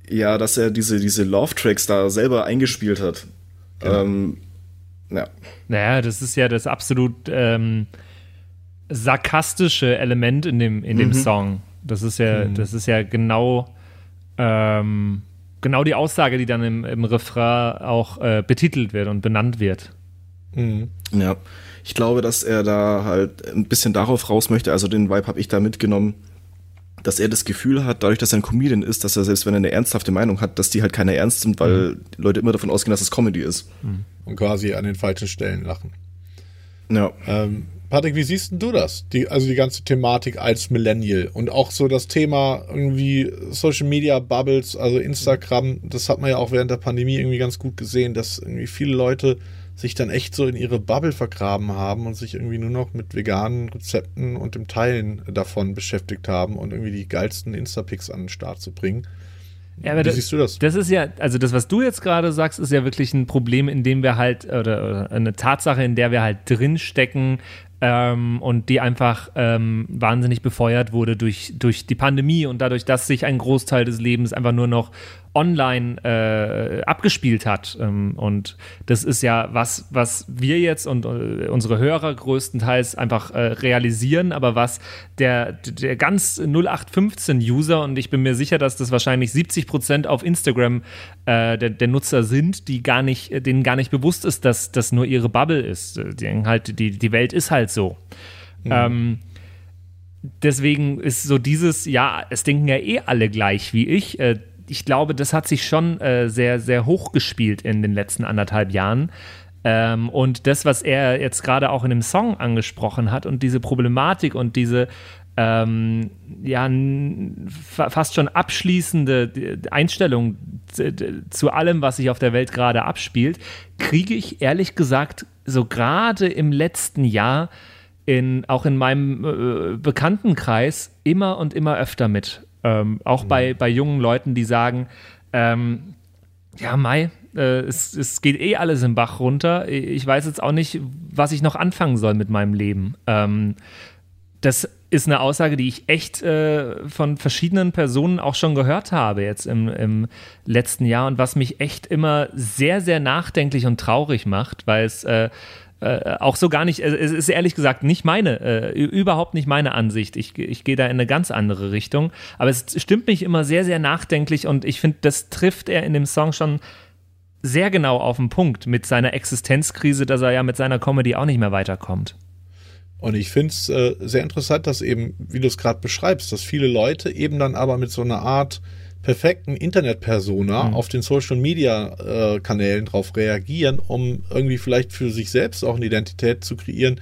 B: Ja, dass er diese, diese Love-Tracks da selber eingespielt hat. Ähm, ja.
A: Naja, das ist ja das absolut ähm, sarkastische Element in dem, in dem Song. Das ist ja, das ist ja genau, ähm, genau die Aussage, die dann im, im Refrain auch äh, betitelt wird und benannt wird.
B: Ja, ich glaube, dass er da halt ein bisschen darauf raus möchte. Also den Vibe habe ich da mitgenommen, dass er das Gefühl hat, dadurch, dass er ein Comedian ist, dass er selbst wenn er eine ernsthafte Meinung hat, dass die halt keiner ernst sind, weil die Leute immer davon ausgehen, dass es Comedy ist.
C: Und quasi an den falschen Stellen lachen.
B: Ja.
C: Ähm, Patrick, wie siehst du das? Die, also die ganze Thematik als Millennial und auch so das Thema irgendwie Social Media Bubbles, also Instagram, das hat man ja auch während der Pandemie irgendwie ganz gut gesehen, dass irgendwie viele Leute sich dann echt so in ihre Bubble vergraben haben und sich irgendwie nur noch mit veganen Rezepten und dem Teilen davon beschäftigt haben und irgendwie die geilsten Instapics an den Start zu bringen.
A: Ja, aber
C: Wie
A: das,
C: siehst du das?
A: Das ist ja, also das, was du jetzt gerade sagst, ist ja wirklich ein Problem, in dem wir halt, oder, oder eine Tatsache, in der wir halt drinstecken ähm, und die einfach ähm, wahnsinnig befeuert wurde durch, durch die Pandemie und dadurch, dass sich ein Großteil des Lebens einfach nur noch online äh, abgespielt hat. Ähm, und das ist ja was, was wir jetzt und äh, unsere Hörer größtenteils einfach äh, realisieren, aber was der, der ganz 0815-User, und ich bin mir sicher, dass das wahrscheinlich 70 Prozent auf Instagram äh, der, der Nutzer sind, die gar nicht, denen gar nicht bewusst ist, dass das nur ihre Bubble ist. Die denken halt, die, die Welt ist halt so. Ähm, deswegen ist so dieses, ja, es denken ja eh alle gleich wie ich. Äh, ich glaube, das hat sich schon äh, sehr, sehr hoch gespielt in den letzten anderthalb Jahren. Ähm, und das, was er jetzt gerade auch in dem Song angesprochen hat und diese Problematik und diese ähm, ja, fast schon abschließende Einstellung zu, allem, was sich auf der Welt gerade abspielt, kriege ich ehrlich gesagt so gerade im letzten Jahr in, auch in meinem äh, Bekanntenkreis immer und immer öfter mit. Ähm, auch bei, bei jungen Leuten, die sagen, ähm, ja, Mai, äh, es, es geht eh alles im Bach runter. Ich weiß jetzt auch nicht, was ich noch anfangen soll mit meinem Leben. Ähm, das ist eine Aussage, die ich echt äh, von verschiedenen Personen auch schon gehört habe jetzt im, im letzten Jahr und was mich echt immer sehr, sehr nachdenklich und traurig macht, weil es äh, äh, auch so gar nicht, es ist ehrlich gesagt nicht meine, äh, überhaupt nicht meine Ansicht. Ich, ich gehe da in eine ganz andere Richtung. Aber es stimmt mich immer sehr, sehr nachdenklich und ich finde, das trifft er in dem Song schon sehr genau auf den Punkt mit seiner Existenzkrise, dass er ja mit seiner Comedy auch nicht mehr weiterkommt.
C: Und ich finde es äh, sehr interessant, dass eben, wie du es gerade beschreibst, dass viele Leute eben dann aber mit so einer Art perfekten Internet-Persona
A: Mhm.
C: auf den Social-Media-Kanälen drauf reagieren, um irgendwie vielleicht für sich selbst auch eine Identität zu kreieren,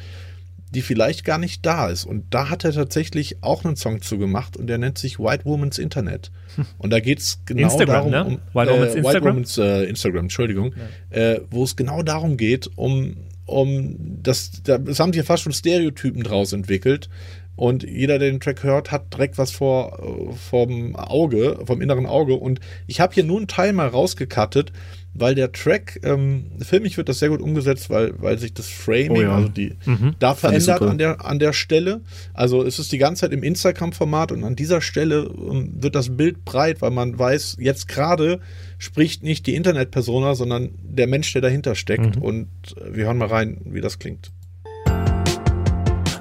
C: die vielleicht gar nicht da ist. Und da hat er tatsächlich auch einen Song zu gemacht und der nennt sich White Woman's Internet. Und da geht es genau
A: Instagram,
C: darum,
A: ne?
C: um
A: White Woman's
C: White
A: Instagram?
C: Woman's äh, Instagram, Entschuldigung, äh, wo es genau darum geht, um, um das, da- es haben sich ja fast schon Stereotypen draus entwickelt. Und jeder, der den Track hört, hat direkt was vor äh, vom Auge, vom inneren Auge. Und ich habe hier nur einen Teil mal rausgekattet, weil der Track, ähm, filmisch wird das sehr gut umgesetzt, weil, weil sich das Framing,
B: Oh ja.
C: also die,
A: Mhm.
C: da verändert an der, an der Stelle. Also es ist die ganze Zeit im Instagram-Format und an dieser Stelle ähm, wird das Bild breit, weil man weiß, jetzt gerade spricht nicht die Internet-Persona, sondern der Mensch, der dahinter steckt.
B: Mhm.
C: Und äh, wir hören mal rein, wie das klingt.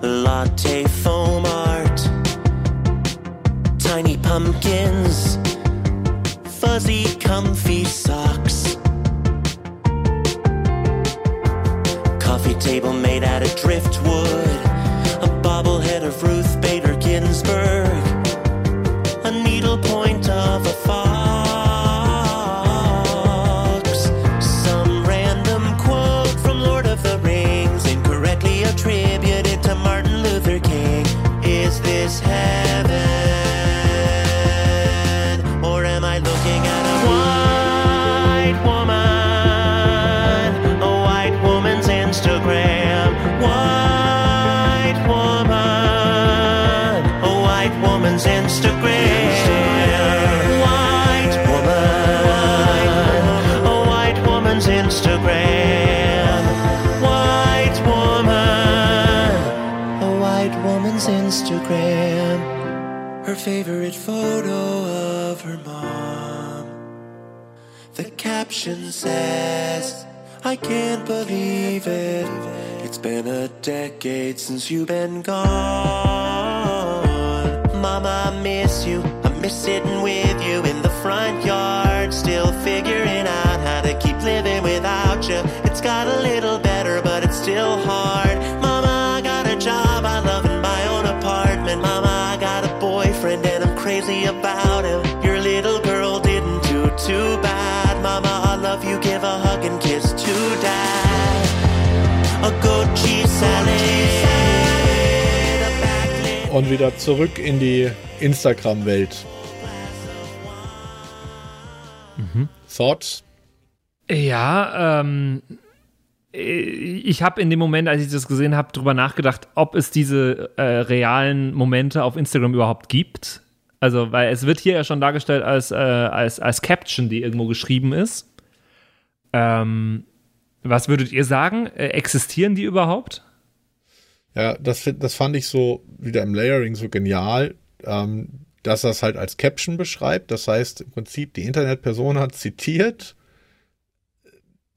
G: latte foam art, tiny pumpkins, fuzzy comfy socks, coffee table made out of driftwood, Instagram. Her favorite photo of her mom. The caption says, I can't believe it. It's been a decade since you've been gone. Mama, I miss you. I miss sitting with you And kiss to dad. A good cheese salad.
C: Und wieder zurück in die Instagram-Welt. Thoughts?
A: Ja, ähm, ich habe in dem Moment, als ich das gesehen habe, drüber nachgedacht, ob es diese äh, realen Momente auf Instagram überhaupt gibt. Also, weil es wird hier ja schon dargestellt als, äh, als, als Caption, die irgendwo geschrieben ist. Ähm, was würdet ihr sagen? Äh, existieren die überhaupt?
C: Ja, das, das fand ich so wieder im Layering so genial, ähm, dass er es halt als Caption beschreibt. Das heißt, im Prinzip, die Internetperson hat zitiert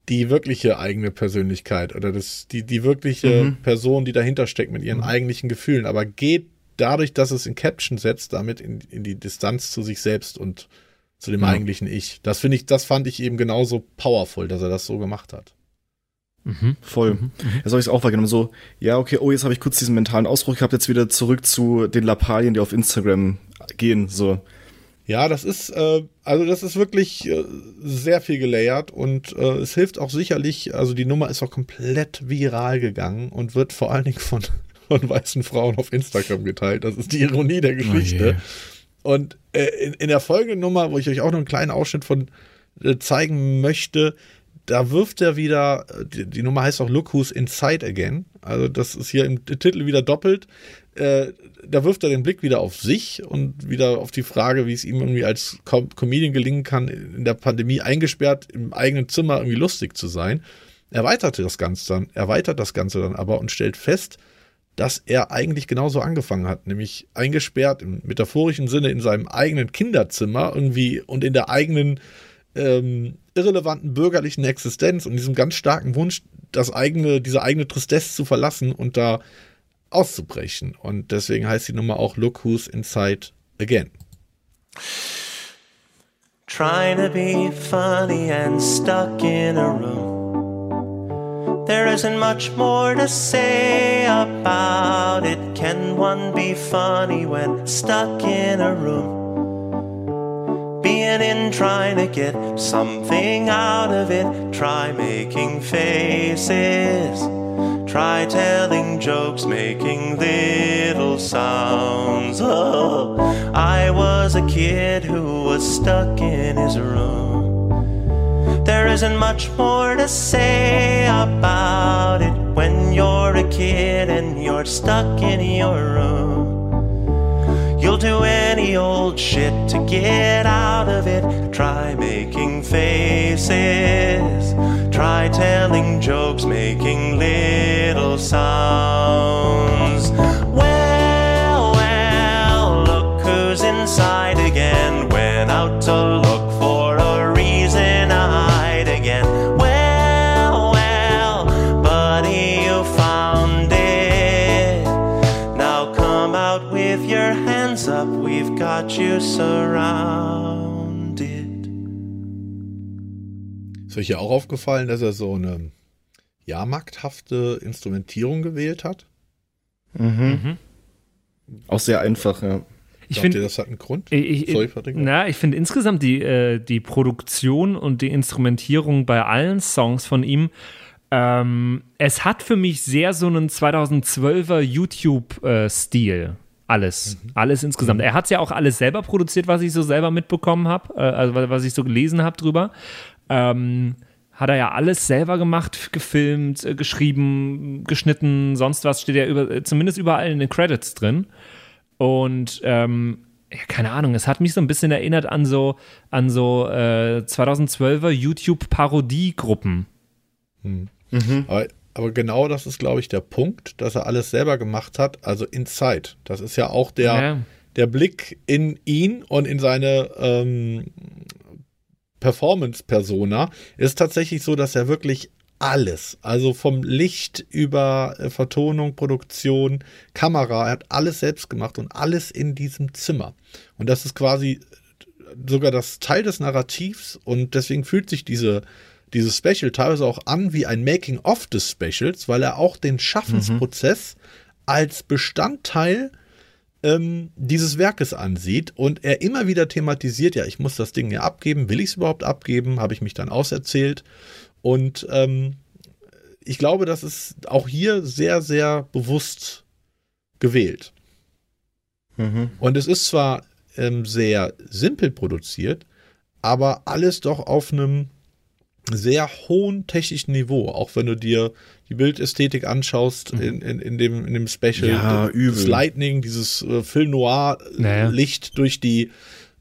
C: die wirkliche eigene Persönlichkeit oder das, die, die wirkliche Person, die dahinter steckt mit ihren eigentlichen Gefühlen, aber geht dadurch, dass es in Caption setzt, damit in, in die Distanz zu sich selbst und zu dem eigentlichen Ich. Das finde ich, das fand ich eben genauso powerful, dass er das so gemacht hat.
B: Voll. Jetzt habe ich es auch wahrgenommen. So, ja, okay, oh, jetzt habe ich kurz diesen mentalen Ausbruch gehabt, jetzt wieder zurück zu den Lappalien, die auf Instagram gehen. So.
C: Ja, das ist, äh, also das ist wirklich äh, sehr viel gelayert und äh, es hilft auch sicherlich, also die Nummer ist auch komplett viral gegangen und wird vor allen Dingen von, von weißen Frauen auf Instagram geteilt. Das ist die Ironie der Geschichte. Und äh, in, in der folgenden Nummer, wo ich euch auch noch einen kleinen Ausschnitt von äh, zeigen möchte, da wirft er wieder, äh, die, die Nummer heißt auch Look Who's Inside Again. Also das ist hier im Titel wieder doppelt. Äh, da wirft er den Blick wieder auf sich und wieder auf die Frage, wie es ihm irgendwie als Com Comedian gelingen kann, in der Pandemie eingesperrt im eigenen Zimmer irgendwie lustig zu sein. Erweiterte das Ganze dann, erweitert das Ganze dann aber und stellt fest, dass er eigentlich genauso angefangen hat, nämlich eingesperrt im metaphorischen Sinne in seinem eigenen Kinderzimmer irgendwie und in der eigenen ähm, irrelevanten bürgerlichen Existenz und diesem ganz starken Wunsch, das eigene, diese eigene Tristesse zu verlassen und da auszubrechen. Und deswegen heißt die Nummer auch Look Who's Inside Again.
G: Trying to be funny and stuck in a room. There isn't much more to say about it. Can one be funny when stuck in a room? Being in, trying to get something out of it. Try making faces. Try telling jokes, making little sounds. Oh, I was a kid who was stuck in his room. There isn't much more to say about it when you're a kid and you're stuck in your room. You'll do any old shit to get out of it. Try making faces. Try telling jokes, making little sounds. Surrounded.
C: Ist euch ja auch aufgefallen, dass er so eine jahrmarkthafte Instrumentierung gewählt hat?
B: Auch sehr einfach, ja.
A: Ich finde,
C: das hat einen Grund?
A: Ich, ich,
C: Sorry,
A: na, ich finde insgesamt die, äh, die Produktion und die Instrumentierung bei allen Songs von ihm, ähm, es hat für mich sehr so einen 2012er YouTube-Stil. Alles. Alles insgesamt. Er hat es ja auch alles selber produziert, was ich so selber mitbekommen habe, äh, also was ich so gelesen habe drüber. Ähm, hat er ja alles selber gemacht, gefilmt, äh, geschrieben, geschnitten, sonst was steht ja über, äh, zumindest überall in den Credits drin. Und ähm, ja, keine Ahnung, es hat mich so ein bisschen erinnert an so, an so äh, 2012er YouTube-Parodiegruppen.
C: Aber, aber genau das ist, glaube ich, der Punkt, dass er alles selber gemacht hat, also Inside. Das ist ja auch der,
A: Ja.
C: der Blick in ihn und in seine ähm, Performance-Persona. Ist tatsächlich so, dass er wirklich alles, also vom Licht über äh, Vertonung, Produktion, Kamera, er hat alles selbst gemacht und alles in diesem Zimmer. Und das ist quasi sogar das Teil des Narrativs und deswegen fühlt sich diese, dieses Special teilweise auch an wie ein Making-of des Specials, weil er auch den Schaffensprozess als Bestandteil ähm, dieses Werkes ansieht und er immer wieder thematisiert, ja, ich muss das Ding ja abgeben, will ich es überhaupt abgeben, habe ich mich dann auserzählt und ähm, ich glaube, das ist auch hier sehr, sehr bewusst gewählt.
B: Mhm.
C: Und es ist zwar ähm, sehr simpel produziert, aber alles doch auf einem sehr hohen technischen Niveau, auch wenn du dir die Bildästhetik anschaust in, in, in, dem, in dem Special.
B: Ja,
C: das
B: übel.
C: Lightning, dieses äh, Film
A: Naja.
C: Noir-Licht durch die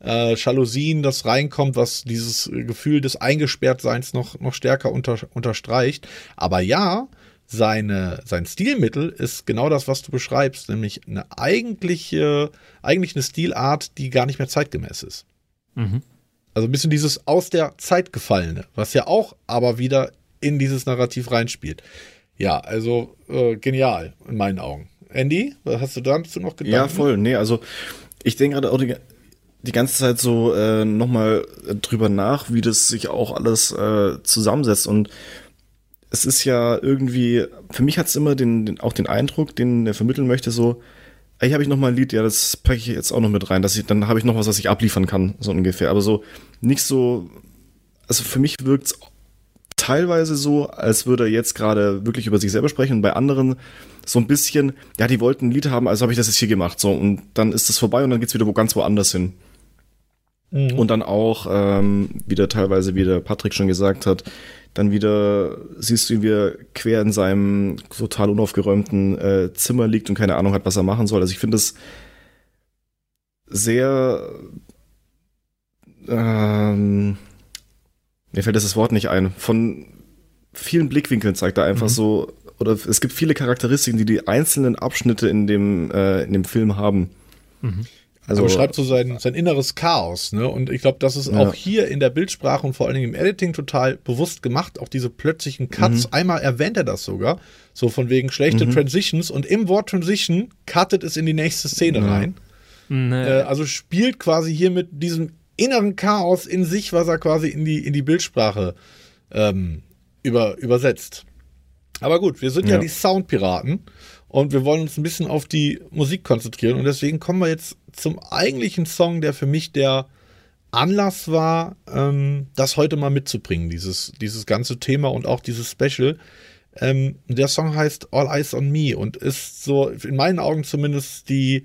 C: äh, Jalousien, das reinkommt, was dieses äh, Gefühl des Eingesperrtseins noch, noch stärker unter, unterstreicht. Aber ja, seine, sein Stilmittel ist genau das, was du beschreibst, nämlich eine eigentliche, eigentlich eine Stilart, die gar nicht mehr zeitgemäß ist. Also ein bisschen dieses aus der Zeit gefallene, was ja auch aber wieder in dieses Narrativ reinspielt. Ja, also äh, genial in meinen Augen. Andy, was hast du dazu noch gedacht?
B: Ja, voll. Nee, also ich denke gerade auch die, die ganze Zeit so äh, nochmal drüber nach, wie das sich auch alles äh, zusammensetzt. Und es ist ja irgendwie, für mich hat es immer den, den, auch den Eindruck, den er vermitteln möchte, so, ey, hier habe ich noch mal ein Lied, ja, das packe ich jetzt auch noch mit rein, dass ich, dann habe ich noch was, was ich abliefern kann, so ungefähr. Aber so nicht so, also für mich wirkt es teilweise so, als würde er jetzt gerade wirklich über sich selber sprechen und bei anderen so ein bisschen, ja, die wollten ein Lied haben, also habe ich das jetzt hier gemacht, so und dann ist das vorbei und dann geht's wieder wo ganz woanders hin. Und dann auch, ähm, wieder teilweise, wie der Patrick schon gesagt hat, dann wieder siehst du ihn, wie er quer in seinem total unaufgeräumten äh, Zimmer liegt und keine Ahnung hat, was er machen soll. Also ich finde es sehr ähm, mir fällt das Wort nicht ein. Von vielen Blickwinkeln zeigt er einfach so, oder es gibt viele Charakteristiken, die die einzelnen Abschnitte in dem, äh, in dem Film haben.
C: Also beschreibt so sein, sein inneres Chaos, ne? Und ich glaube, das ist
B: Ja.
C: auch hier in der Bildsprache und vor allen Dingen im Editing total bewusst gemacht. Auch diese plötzlichen Cuts. Einmal erwähnt er das sogar. So von wegen schlechte Transitions und im Wort Transition cuttet es in die nächste Szene rein. Äh, also spielt quasi hier mit diesem inneren Chaos in sich, was er quasi in die, in die Bildsprache ähm, über, übersetzt. Aber gut, wir sind ja,
B: Ja.
C: die Soundpiraten und wir wollen uns ein bisschen auf die Musik konzentrieren und deswegen kommen wir jetzt zum eigentlichen Song, der für mich der Anlass war, ähm, das heute mal mitzubringen, dieses, dieses ganze Thema und auch dieses Special. Ähm, der Song heißt All Eyes on Me und ist so, in meinen Augen zumindest, die,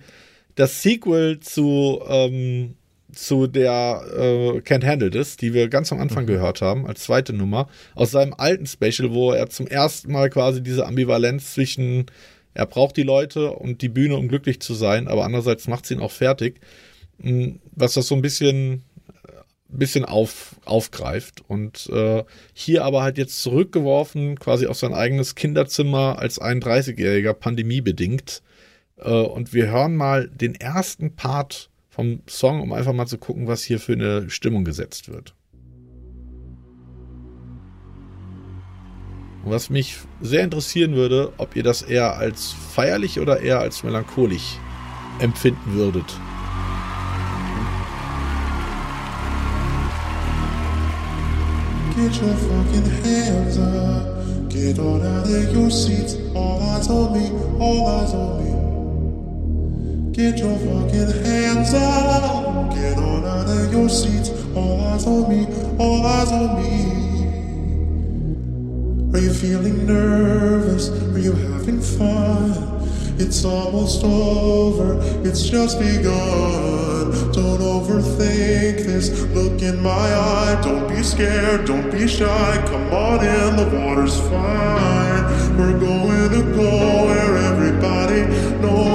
C: das Sequel zu, ähm, zu der äh, Can't Handle This, die wir ganz am Anfang gehört haben, als zweite Nummer, aus seinem alten Special, wo er zum ersten Mal quasi diese Ambivalenz zwischen, er braucht die Leute und die Bühne, um glücklich zu sein, aber andererseits macht sie ihn auch fertig, mh, was das so ein bisschen bisschen auf, aufgreift und äh, hier aber halt jetzt zurückgeworfen, quasi auf sein eigenes Kinderzimmer als 31-Jähriger, pandemiebedingt. Äh, und wir hören mal den ersten Part vom Song, um einfach mal zu gucken, was hier für eine Stimmung gesetzt wird. Was mich sehr interessieren würde, ob ihr das eher als feierlich oder eher als melancholisch empfinden würdet.
H: Get your fucking hands up. Get on out of your seats. All eyes on me. All eyes on me. Get your fucking hands up. Get on out of your seats. All eyes on me. All eyes on me. Are you feeling nervous? Are you having fun? It's almost over, it's just begun. Don't overthink this. Look in my eye. Don't be scared, don't be shy. Come on in, the water's fine. We're going to go where everybody knows,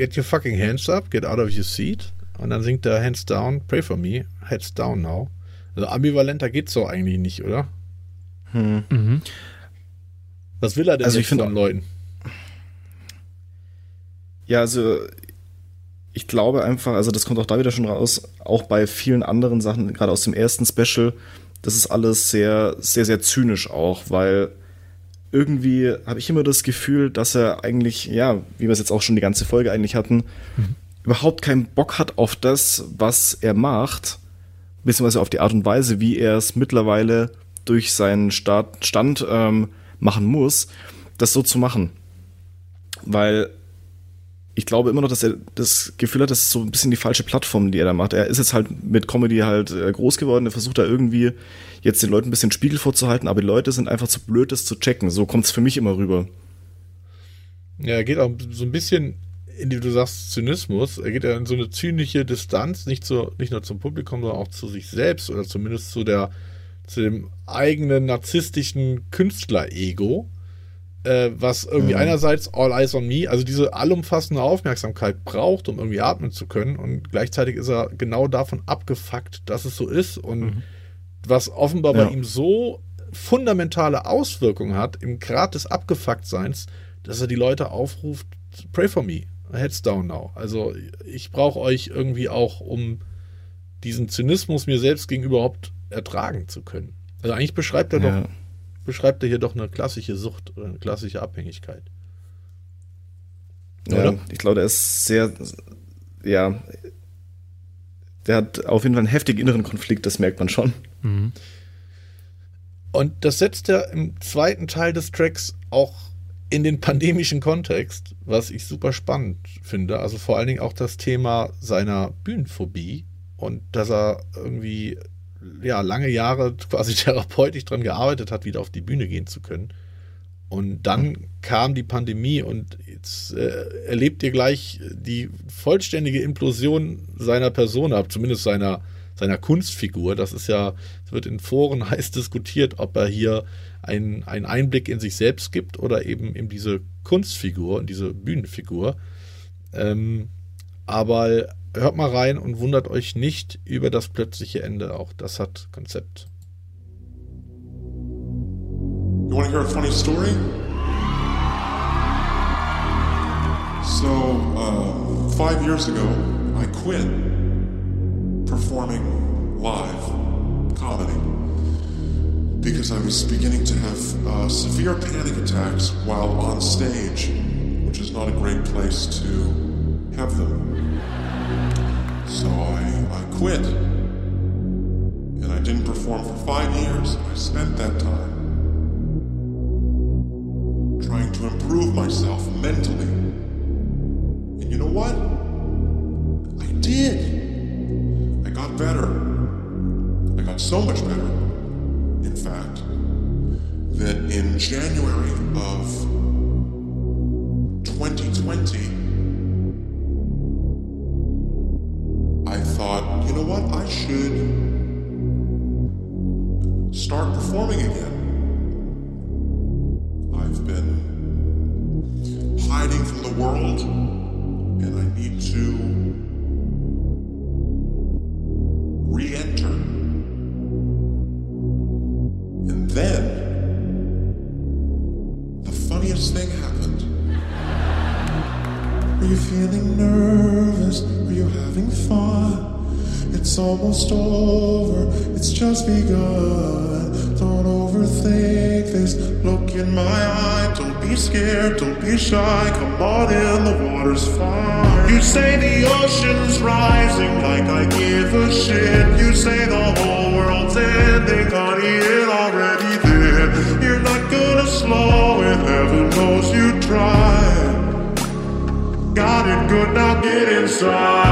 H: get your fucking hands up, get out of your seat.
C: Und dann singt er Hands down, pray for me, heads down now. Also ambivalenter geht's doch eigentlich nicht, oder?
A: Mhm.
C: Was will er denn
B: Also ich
C: von Leuten?
B: Ja, also ich glaube einfach, also das kommt auch da wieder schon raus, auch bei vielen anderen Sachen, gerade aus dem ersten Special, das ist alles sehr, sehr, sehr zynisch auch, weil irgendwie habe ich immer das Gefühl, dass er eigentlich, ja, wie wir es jetzt auch schon die ganze Folge eigentlich hatten, überhaupt keinen Bock hat auf das, was er macht, beziehungsweise auf die Art und Weise, wie er es mittlerweile durch seinen Staat, Stand ähm, machen muss, das so zu machen. Weil ich glaube immer noch, dass er das Gefühl hat, das ist so ein bisschen die falsche Plattform, die er da macht. Er ist jetzt halt mit Comedy halt äh, groß geworden, er versucht da irgendwie jetzt den Leuten ein bisschen Spiegel vorzuhalten, aber die Leute sind einfach zu blöd, das zu checken. So kommt es für mich immer rüber.
C: Ja, er geht auch so ein bisschen in die, du sagst, Zynismus. Er geht ja in so eine zynische Distanz, nicht, zu, nicht nur zum Publikum, sondern auch zu sich selbst oder zumindest zu der, zu dem eigenen narzisstischen Künstler-Ego. Äh, was irgendwie einerseits All Eyes on Me, also diese allumfassende Aufmerksamkeit braucht, um irgendwie atmen zu können. Und gleichzeitig ist er genau davon abgefuckt, dass es so ist. Und was offenbar
B: Ja.
C: bei ihm so fundamentale Auswirkungen hat im Grad des Abgefucktseins, dass er die Leute aufruft, pray for me, heads down now. Also ich brauche euch irgendwie auch, um diesen Zynismus mir selbst gegenüber überhaupt ertragen zu können. Also eigentlich beschreibt er
B: Ja.
C: doch, beschreibt er hier doch eine klassische Sucht oder eine klassische Abhängigkeit.
B: Ja,
C: Oder?
B: ich glaube, der ist sehr, ja, der hat auf jeden Fall einen heftigen inneren Konflikt, das merkt man schon.
C: Und das setzt er im zweiten Teil des Tracks auch in den pandemischen Kontext, was ich super spannend finde. Also vor allen Dingen auch das Thema seiner Bühnenphobie und dass er irgendwie ja lange Jahre quasi therapeutisch dran gearbeitet hat, wieder auf die Bühne gehen zu können. Und dann kam die Pandemie und jetzt äh, erlebt ihr gleich die vollständige Implosion seiner Person ab, zumindest seiner, seiner Kunstfigur. Das ist ja, es wird in Foren heiß diskutiert, ob er hier einen, einen Einblick in sich selbst gibt oder eben in diese Kunstfigur, in diese Bühnenfigur. Ähm, aber hört mal rein und wundert euch nicht über das plötzliche Ende. Auch das hat Konzept.
H: You want to hear a funny story? So, uh, five years ago, I quit performing live comedy because I was beginning to have uh, severe panic attacks while on stage, which is not a great place to have them. So I, I quit. And I didn't perform for five years. I spent that time be scared, don't be shy. Come on in, the water's fine. You say the ocean's rising like I give a shit. You say the whole world's ending, honey, it already did. You're not gonna slow it, heaven knows you tried. Got it good, now get inside.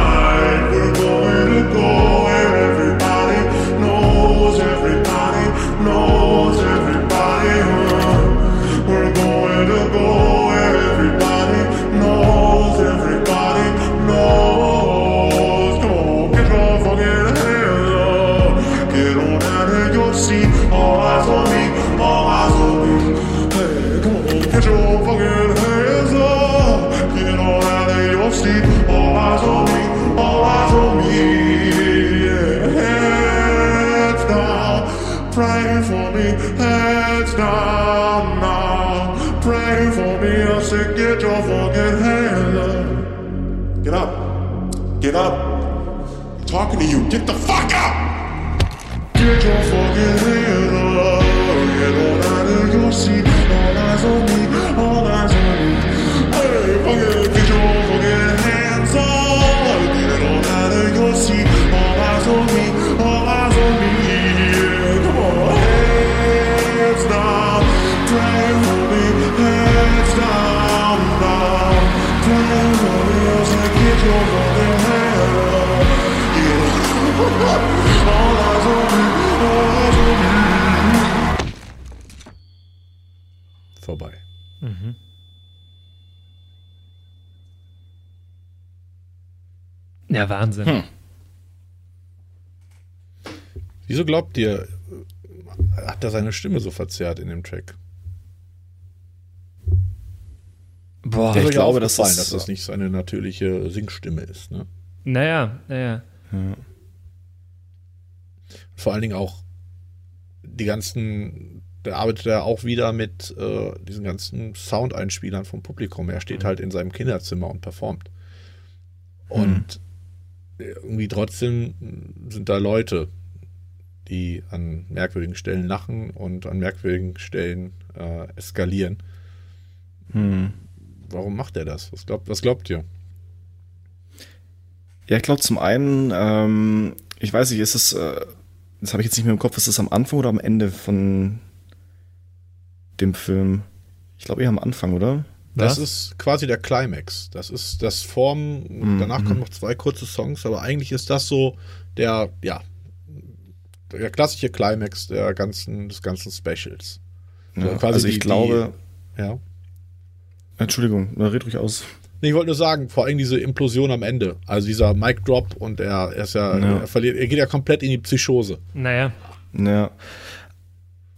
H: Pray for me, heads down now. Pray for me, I said, get your fucking hand up. Get up. Get up. I'm talking to you. Get the fuck up! Get your fucking hand up. Get all out of your seat. All eyes on me. All eyes on me. Hey, fucking, get your fucking me.
C: Vorbei.
A: Ja, Wahnsinn.
C: Wieso glaubt ihr, hat er seine Stimme so verzerrt in dem Track?
A: Boah.
C: Ist
B: ich glaube, das ist-
C: dass das nicht seine natürliche Singstimme ist. Ne?
A: Naja, naja.
C: Vor allen Dingen auch die ganzen, der arbeitet ja auch wieder mit äh, diesen ganzen Soundeinspielern vom Publikum. Er steht halt in seinem Kinderzimmer und performt. Und irgendwie trotzdem sind da Leute, die an merkwürdigen Stellen lachen und an merkwürdigen Stellen äh, eskalieren.
B: Hm.
C: Warum macht er das? Was glaubt, was glaubt ihr?
B: Ja, ich glaube zum einen, ähm, ich weiß nicht, ist es, äh, das habe ich jetzt nicht mehr im Kopf, ist es am Anfang oder am Ende von dem Film? Ich glaube eher am Anfang, oder?
C: Das
A: Was?
C: ist quasi der Climax. Das ist das Form. Danach kommen noch zwei kurze Songs, aber eigentlich ist das so der, ja, der klassische Climax der ganzen, des ganzen Specials. So
B: Ja,
C: quasi
B: also ich
C: die-
B: glaube,
C: Die, ja.
B: Entschuldigung, na, red ruhig aus.
C: Nee, ich wollte nur sagen, vor allem diese Implosion am Ende. Also dieser Mic Drop und er, er ist ja,
B: Ja.
C: er verliert, er geht ja komplett in die Psychose.
A: Naja.
B: Ja.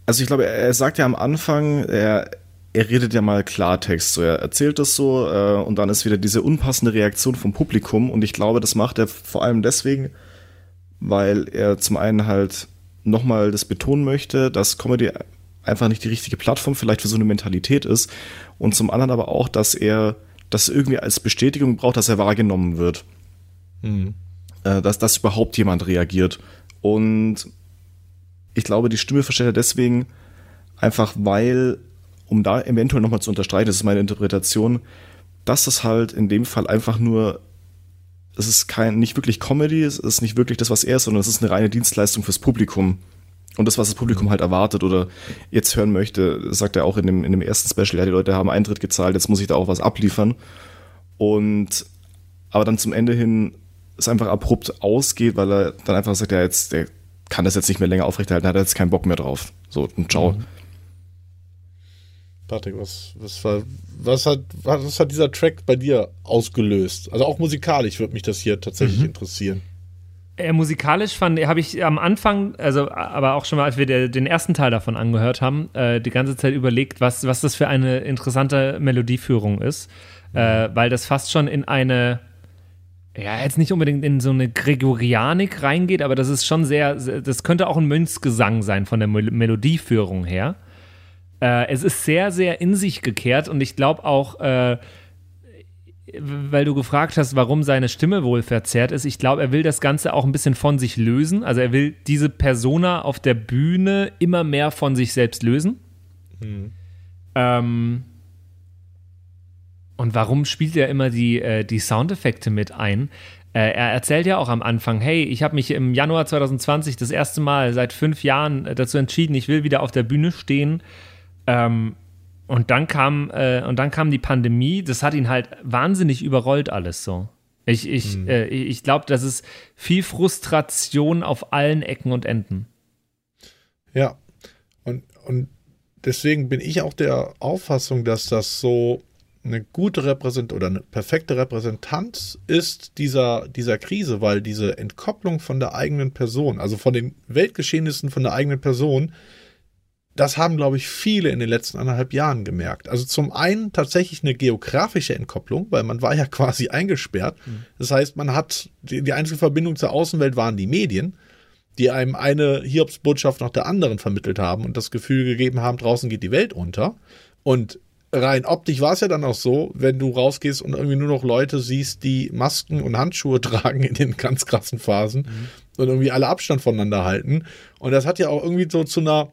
B: Also ich glaube, er, er sagt ja am Anfang, er, er redet ja mal Klartext, so er erzählt das so äh, und dann ist wieder diese unpassende Reaktion vom Publikum und ich glaube, das macht er vor allem deswegen, weil er zum einen halt nochmal das betonen möchte, dass Comedy einfach nicht die richtige Plattform vielleicht für so eine Mentalität ist und zum anderen aber auch, dass er das irgendwie als Bestätigung braucht, dass er wahrgenommen wird äh, dass, dass überhaupt jemand reagiert. Und ich glaube, die Stimme verstellt er deswegen einfach, weil, um da eventuell nochmal zu unterstreichen, das ist meine Interpretation, dass es halt in dem Fall einfach nur, es ist kein, nicht wirklich Comedy, es ist nicht wirklich das, was er ist, sondern es ist eine reine Dienstleistung fürs Publikum. Und das, was das Publikum halt erwartet oder jetzt hören möchte, sagt er auch in dem, in dem ersten Special, ja, die Leute haben Eintritt gezahlt, jetzt muss ich da auch was abliefern. Und aber dann zum Ende hin es einfach abrupt ausgeht, weil er dann einfach sagt, ja, jetzt, der kann das jetzt nicht mehr länger aufrechterhalten, hat er jetzt keinen Bock mehr drauf. So, und ciao.
C: Patrick, was, was, war, was, hat, was hat dieser Track bei dir ausgelöst? Also auch musikalisch würde mich das hier tatsächlich interessieren.
A: Äh, musikalisch fand, habe ich am Anfang, also aber auch schon mal, als wir der, den ersten Teil davon angehört haben, äh, die ganze Zeit überlegt, was, was das für eine interessante Melodieführung ist, äh, weil das fast schon in eine, ja, jetzt nicht unbedingt in so eine Gregorianik reingeht, aber das ist schon sehr, das könnte auch ein Mönchsgesang sein von der Mel Melodieführung her. Äh, es ist sehr, sehr in sich gekehrt und ich glaube auch, äh, weil du gefragt hast, warum seine Stimme wohl verzerrt ist. Ich glaube, er will das Ganze auch ein bisschen von sich lösen. Also er will diese Persona auf der Bühne immer mehr von sich selbst lösen. Ähm, und warum spielt er immer die, äh, die Soundeffekte mit ein? Äh, er erzählt ja auch am Anfang, hey, ich habe mich im Januar 2020 das erste Mal seit fünf Jahren äh, dazu entschieden, ich will wieder auf der Bühne stehen. Ähm, und dann kam äh, und dann kam die Pandemie. Das hat ihn halt wahnsinnig überrollt alles so. Ich, ich, äh, ich glaube, das ist viel Frustration auf allen Ecken und Enden.
C: Ja. Und, und deswegen bin ich auch der Auffassung, dass das so eine gute Repräsentanz oder eine perfekte Repräsentanz ist dieser, dieser Krise, weil diese Entkopplung von der eigenen Person, also von den Weltgeschehnissen von der eigenen Person, das haben, glaube ich, viele in den letzten anderthalb Jahren gemerkt. Also zum einen tatsächlich eine geografische Entkopplung, weil man war ja quasi eingesperrt. Das heißt, man hat, die, die einzige Verbindung zur Außenwelt waren die Medien, die einem eine Hiobsbotschaft nach der anderen vermittelt haben und das Gefühl gegeben haben, draußen geht die Welt unter. Und rein optisch war es ja dann auch so, wenn du rausgehst und irgendwie nur noch Leute siehst, die Masken und Handschuhe tragen in den ganz krassen Phasen und irgendwie alle Abstand voneinander halten. Und das hat ja auch irgendwie so zu einer,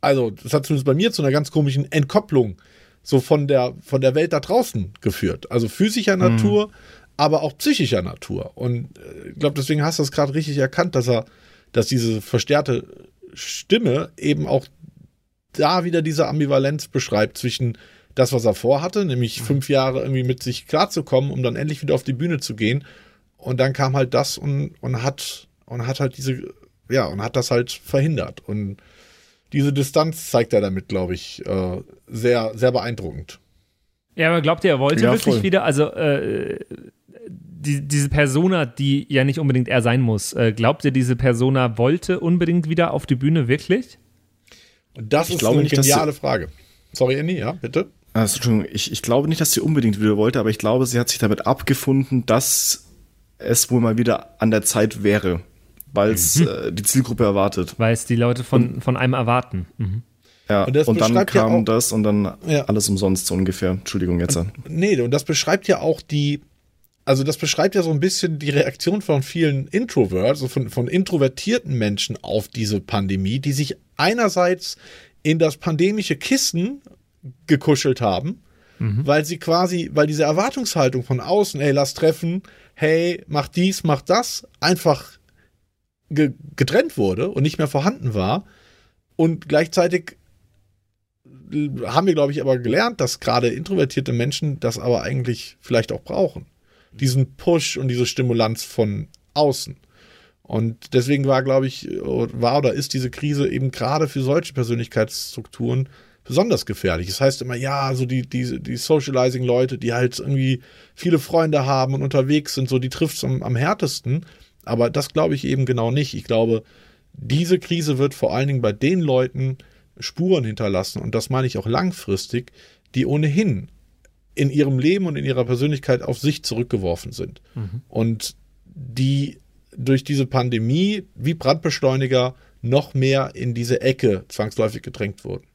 C: also das hat zumindest bei mir zu einer ganz komischen Entkopplung so von der, von der Welt da draußen geführt. Also physischer Natur, aber auch psychischer Natur. Und äh, ich glaube, deswegen hast du das gerade richtig erkannt, dass er, dass diese verstärkte Stimme eben auch da wieder diese Ambivalenz beschreibt zwischen das, was er vorhatte, nämlich fünf Jahre irgendwie mit sich klarzukommen, um dann endlich wieder auf die Bühne zu gehen. Und dann kam halt das und, und hat, und hat halt diese, ja, und hat das halt verhindert. Und diese Distanz zeigt er damit, glaube ich, äh, sehr, sehr beeindruckend.
A: Ja, aber glaubt ihr, er wollte
B: Ja,
A: wirklich
B: voll.
A: wieder, also äh, die, diese Persona, die ja nicht unbedingt er sein muss, äh, glaubt ihr, diese Persona wollte unbedingt wieder auf die Bühne, wirklich?
C: Und das
B: Ich
C: ist
B: glaube
C: eine
B: nicht,
C: geniale Frage. Sorry, Andy, ja, bitte.
B: Also, Entschuldigung, ich, ich glaube nicht, dass sie unbedingt wieder wollte, aber ich glaube, sie hat sich damit abgefunden, dass es wohl mal wieder an der Zeit wäre, weil es äh, die Zielgruppe erwartet.
A: Weil es die Leute von, von einem erwarten. Mhm.
B: Ja,
C: Und
B: und,
C: das
B: dann
C: beschreibt ja
B: kam
C: auch-
B: das und dann
C: Ja.
B: alles umsonst so ungefähr. Entschuldigung jetzt.
C: Nee, und das beschreibt ja auch die, also das beschreibt ja so ein bisschen die Reaktion von vielen Introverts, also von, von introvertierten Menschen auf diese Pandemie, die sich einerseits in das pandemische Kissen gekuschelt haben, weil sie quasi, weil diese Erwartungshaltung von außen, hey, lass treffen, hey, mach dies, mach das, einfach ge getrennt wurde und nicht mehr vorhanden war. Und gleichzeitig haben wir, glaube ich, aber gelernt, dass gerade introvertierte Menschen das aber eigentlich vielleicht auch brauchen. Diesen Push und diese Stimulanz von außen. Und deswegen war, glaube ich, war oder ist diese Krise eben gerade für solche Persönlichkeitsstrukturen besonders gefährlich. Das heißt immer, ja, so die, die, die Socializing-Leute, die halt irgendwie viele Freunde haben und unterwegs sind, so die trifft es am, am härtesten. Aber das glaube ich eben genau nicht. Ich glaube, diese Krise wird vor allen Dingen bei den Leuten Spuren hinterlassen, und das meine ich auch langfristig, die ohnehin in ihrem Leben und in ihrer Persönlichkeit auf sich zurückgeworfen sind. Und die durch diese Pandemie wie Brandbeschleuniger noch mehr in diese Ecke zwangsläufig gedrängt wurden.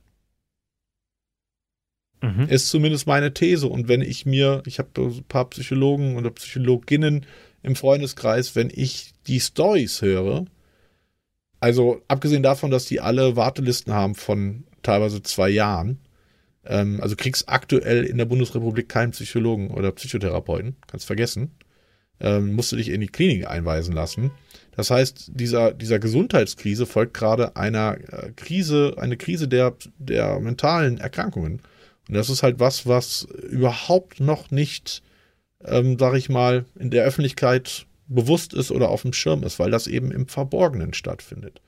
A: Mhm.
C: Ist zumindest meine These. Und wenn ich mir, ich habe ein paar Psychologen oder Psychologinnen im Freundeskreis, wenn ich die Stories höre, also abgesehen davon, dass die alle Wartelisten haben von teilweise zwei Jahren, ähm, also kriegst aktuell in der Bundesrepublik keinen Psychologen oder Psychotherapeuten, kannst vergessen, ähm, musst du dich in die Klinik einweisen lassen. Das heißt, dieser, dieser Gesundheitskrise folgt gerade einer äh, Krise, eine Krise der, der mentalen Erkrankungen. Und das ist halt was, was überhaupt noch nicht, ähm, sag ich mal, in der Öffentlichkeit bewusst ist oder auf dem Schirm ist, weil das eben im Verborgenen stattfindet.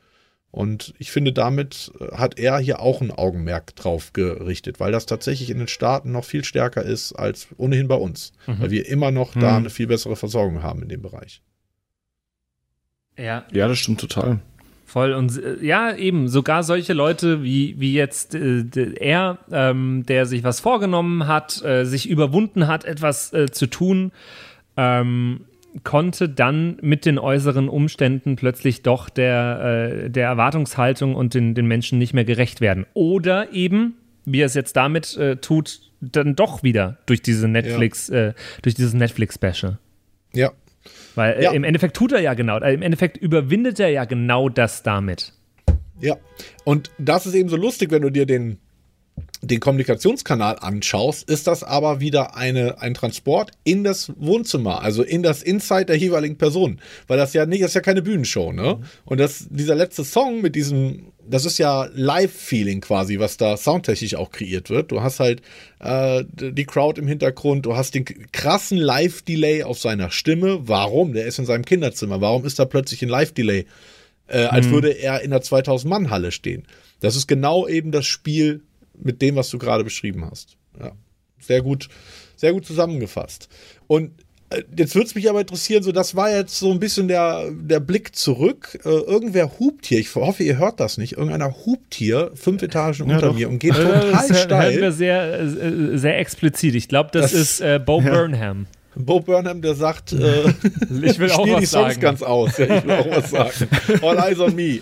C: Und ich finde, damit äh, hat er hier auch ein Augenmerk drauf gerichtet, weil das tatsächlich in den Staaten noch viel stärker ist als ohnehin bei uns, weil wir immer noch da eine viel bessere Versorgung haben in dem Bereich.
A: Ja,
B: Ja, das stimmt total.
A: Voll und äh, ja, eben, sogar solche Leute wie, wie jetzt äh, er, ähm, der sich was vorgenommen hat, äh, sich überwunden hat, etwas äh, zu tun, ähm, konnte dann mit den äußeren Umständen plötzlich doch der, äh, der Erwartungshaltung und den, den Menschen nicht mehr gerecht werden. Oder eben, wie er es jetzt damit äh, tut, dann doch wieder durch diese Netflix, äh, durch dieses Netflix-Special.
C: Ja,
A: Weil äh,
C: Ja.
A: im Endeffekt tut er ja genau, äh, im Endeffekt überwindet er ja genau das damit.
C: Ja, und das ist eben so lustig, wenn du dir den, den Kommunikationskanal anschaust, ist das aber wieder eine, ein Transport in das Wohnzimmer, also in das Inside der jeweiligen Person. Weil das ja nicht, das ist ja keine Bühnenshow, ne? Und das, dieser letzte Song mit diesem, das ist ja Live-Feeling quasi, was da soundtechnisch auch kreiert wird. Du hast halt äh, die Crowd im Hintergrund, du hast den krassen Live-Delay auf seiner Stimme. Warum? Der ist in seinem Kinderzimmer. Warum ist da plötzlich ein Live-Delay? äh, als würde er in einer 2000-Mann-Halle stehen. Das ist genau eben das Spiel mit dem, was du gerade beschrieben hast. Ja, sehr gut, sehr gut zusammengefasst. Und jetzt würde es mich aber interessieren, so das war jetzt so ein bisschen der, der Blick zurück. Äh, irgendwer hupt hier, ich hoffe, ihr hört das nicht. Irgendeiner hupt hier fünf Etagen unter
B: doch.
C: mir und geht
A: Äh,
C: total
A: das hören wir
C: steil.
A: sehr, äh, sehr explizit. Ich glaube, das,
C: Das-
A: ist äh, Bo Burnham.
C: Bo Burnham, der sagt, äh,
A: Ich will auch was
C: die Songs
A: sagen.
C: ganz aus. Ja, ich will auch was sagen. All eyes on me.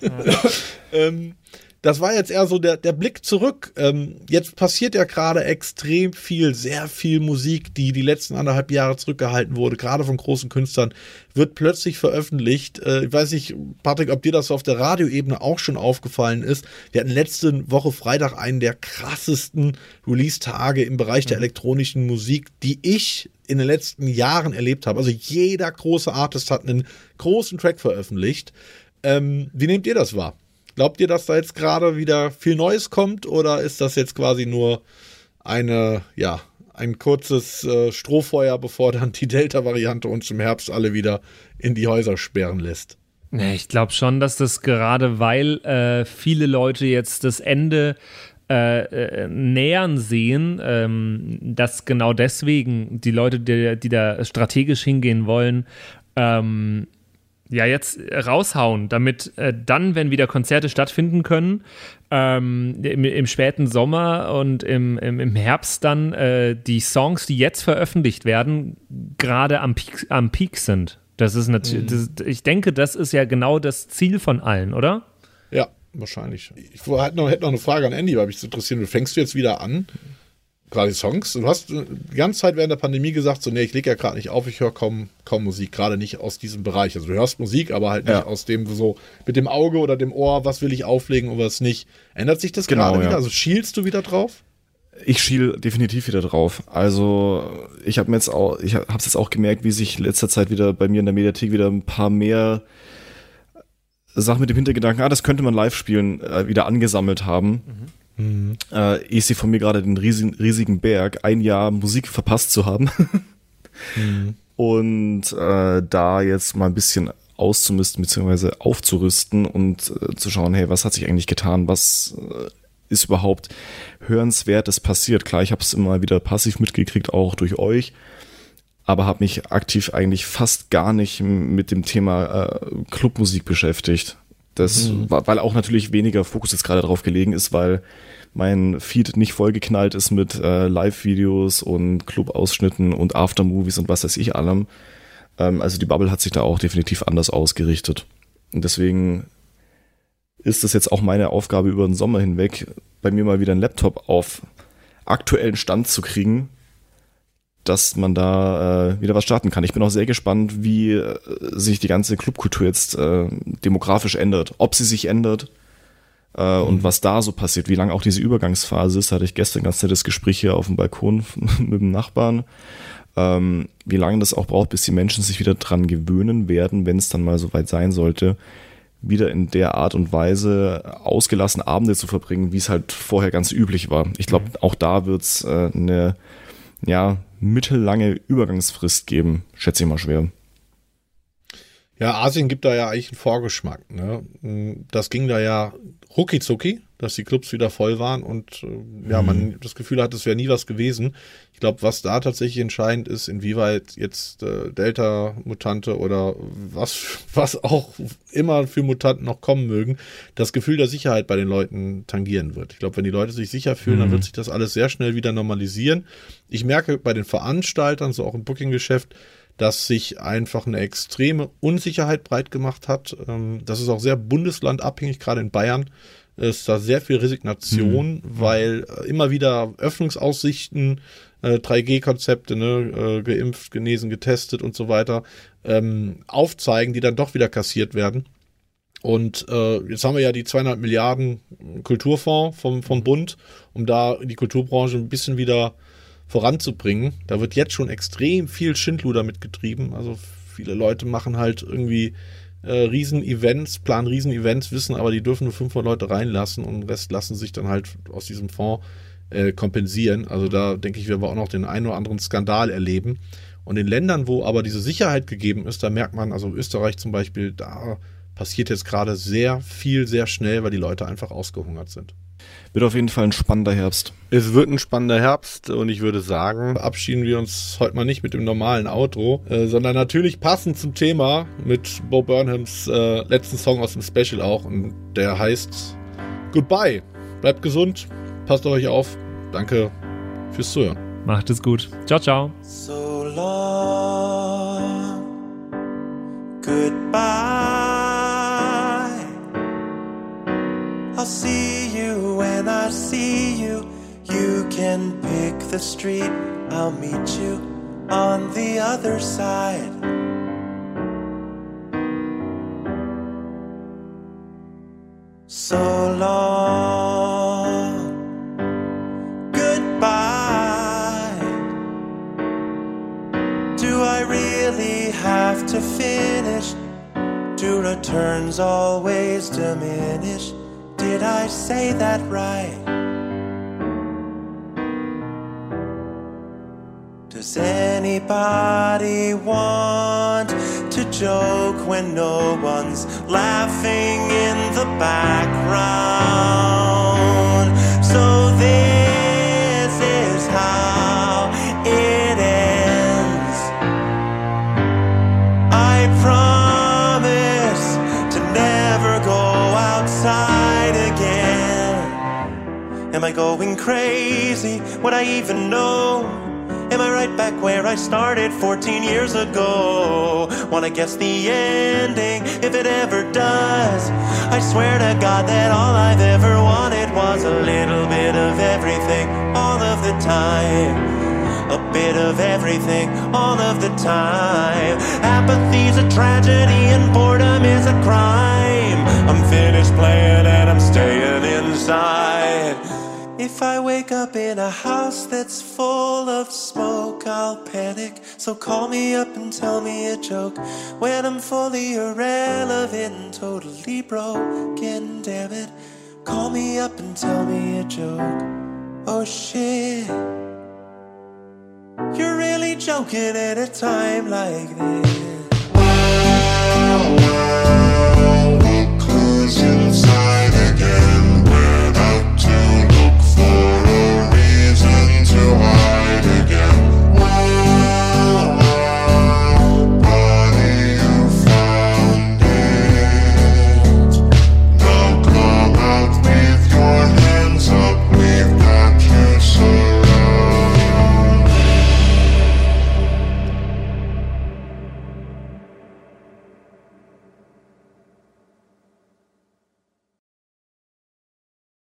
C: ähm, das war jetzt eher so der, der Blick zurück. Ähm, jetzt passiert ja gerade extrem viel, sehr viel Musik, die die letzten anderthalb Jahre zurückgehalten wurde, gerade von großen Künstlern, wird plötzlich veröffentlicht. Äh, ich weiß nicht, Patrick, ob dir das auf der Radioebene auch schon aufgefallen ist. Wir hatten letzte Woche Freitag einen der krassesten Release-Tage im Bereich der elektronischen Musik, die ich in den letzten Jahren erlebt habe. Also jeder große Artist hat einen großen Track veröffentlicht. Ähm, wie nehmt ihr das wahr? Glaubt ihr, dass da jetzt gerade wieder viel Neues kommt oder ist das jetzt quasi nur eine, ja, ein kurzes äh, Strohfeuer, bevor dann die Delta-Variante uns im Herbst alle wieder in die Häuser sperren lässt?
A: Ich glaube schon, dass das gerade, weil äh, viele Leute jetzt das Ende äh, äh, nähern sehen, ähm, dass genau deswegen die Leute, die, die da strategisch hingehen wollen, ähm, ja, jetzt raushauen, damit äh, dann, wenn wieder Konzerte stattfinden können, ähm, im, im, späten Sommer und im, im, im Herbst dann äh, die Songs, die jetzt veröffentlicht werden, gerade am Peak, am Peak sind. Das ist natürlich, mhm. ich denke, das ist ja genau das Ziel von allen, oder?
C: Ja, wahrscheinlich. Ich hätte noch, hätte noch eine Frage an Andy, weil mich zu interessieren. Fängst du jetzt wieder an? Quasi Songs. Du hast die ganze Zeit während der Pandemie gesagt, so, nee, ich lege ja gerade nicht auf, ich höre kaum, kaum Musik, gerade nicht aus diesem Bereich. Also du hörst Musik, aber halt nicht ja. aus dem so mit dem Auge oder dem Ohr, was will ich auflegen und was nicht. Ändert sich das genau, gerade wieder? Ja. Also schielst du wieder drauf?
B: Ich schiel definitiv wieder drauf. Also ich habe mir jetzt auch, ich habe es jetzt auch gemerkt, wie sich in letzter Zeit wieder bei mir in der Mediathek wieder ein paar mehr Sachen mit dem Hintergedanken, ah, das könnte man live spielen, äh, wieder angesammelt haben. Mhm Mhm. Äh, ich sehe von mir gerade den riesigen, riesigen Berg, ein Jahr Musik verpasst zu haben. mhm. Und äh, da jetzt mal ein bisschen auszumisten bzw. aufzurüsten und äh, zu schauen, hey, was hat sich eigentlich getan? Was äh, ist überhaupt hörenswertes passiert? Klar, ich habe es immer wieder passiv mitgekriegt, auch durch euch, aber habe mich aktiv eigentlich fast gar nicht mit dem Thema äh, Clubmusik beschäftigt. Das, mhm. weil auch natürlich weniger Fokus jetzt gerade drauf gelegen ist, weil mein Feed nicht vollgeknallt ist mit äh, Live-Videos und Club-Ausschnitten und Aftermovies und was weiß ich allem. Ähm, also die Bubble hat sich da auch definitiv anders ausgerichtet. Und deswegen ist es jetzt auch meine Aufgabe über den Sommer hinweg, bei mir mal wieder einen Laptop auf aktuellen Stand zu kriegen, dass man da äh, wieder was starten kann. Ich bin auch sehr gespannt, wie äh, sich die ganze Clubkultur jetzt äh, demografisch ändert. Ob sie sich ändert äh, mhm. und was da so passiert, wie lange auch diese Übergangsphase ist. Hatte ich gestern ganz nettes Gespräch hier auf dem Balkon mit dem Nachbarn. Ähm, wie lange das auch braucht, bis die Menschen sich wieder dran gewöhnen werden, wenn es dann mal so weit sein sollte, wieder in der Art und Weise ausgelassen Abende zu verbringen, wie es halt vorher ganz üblich war. Ich glaube, mhm. auch da wird es äh, eine ja, mittellange Übergangsfrist geben, schätze ich mal schwer.
C: Ja, Asien gibt da ja eigentlich einen Vorgeschmack. Ne? Das ging da ja rucki zucki, dass die Clubs wieder voll waren und äh, ja, man mhm. das Gefühl hat, es wäre nie was gewesen. Ich glaube, was da tatsächlich entscheidend ist, inwieweit jetzt äh, Delta-Mutante oder was, was auch immer für Mutanten noch kommen mögen, das Gefühl der Sicherheit bei den Leuten tangieren wird. Ich glaube, wenn die Leute sich sicher fühlen, mhm. dann wird sich das alles sehr schnell wieder normalisieren. Ich merke bei den Veranstaltern, so auch im Booking-Geschäft, dass sich einfach eine extreme Unsicherheit breit gemacht hat. Ähm, das ist auch sehr bundeslandabhängig, gerade in Bayern ist da sehr viel Resignation, mhm. weil äh, immer wieder Öffnungsaussichten, 3G-Konzepte, äh, ne, äh, geimpft, genesen, getestet und so weiter, ähm, aufzeigen, die dann doch wieder kassiert werden. Und äh, jetzt haben wir ja die 200 Milliarden Kulturfonds vom, vom Bund, um da die Kulturbranche ein bisschen wieder voranzubringen. Da wird jetzt schon extrem viel Schindluder mitgetrieben. Also viele Leute machen halt irgendwie äh, Riesen-Events, planen Riesen-Events, wissen aber, die dürfen nur 500 Leute reinlassen und den Rest lassen sich dann halt aus diesem Fonds äh, kompensieren. Also da denke ich, werden wir auch noch den einen oder anderen Skandal erleben. Und in Ländern, wo aber diese Sicherheit gegeben ist, da merkt man, also Österreich zum Beispiel, da passiert jetzt gerade sehr viel, sehr schnell, weil die Leute einfach ausgehungert sind.
B: Wird auf jeden Fall ein spannender Herbst.
C: Es wird ein spannender Herbst und ich würde sagen, verabschieden wir uns heute mal nicht mit dem normalen Outro, äh, sondern natürlich passend zum Thema mit Bo Burnhams äh, letzten Song aus dem Special auch und der heißt Goodbye. Bleibt gesund, passt auf euch auf. Danke fürs Zuhören.
A: Macht es gut. Ciao, ciao.
G: So long. Goodbye. I'll see you when I see you. You can pick the street, I'll meet you on the other side. So long, goodbye. Do I really have to finish? Do returns always diminish? Did I say that right? Does anybody want to joke when no one's laughing in the background? So crazy? what I even know? Am I right back where I started 14 years ago? Wanna guess the ending if it ever does? I swear to God that all I've ever wanted was a little bit of everything all of the time. A bit of everything all of the time. Apathy's a tragedy and boredom is a crime. I'm finished playing and I'm staying inside. If I wake up in a house that's full of smoke, I'll panic. So call me up and tell me a joke. When I'm fully irrelevant, totally broken, damn it. Call me up and tell me a joke. Oh shit. You're really joking at a time like this. Closing.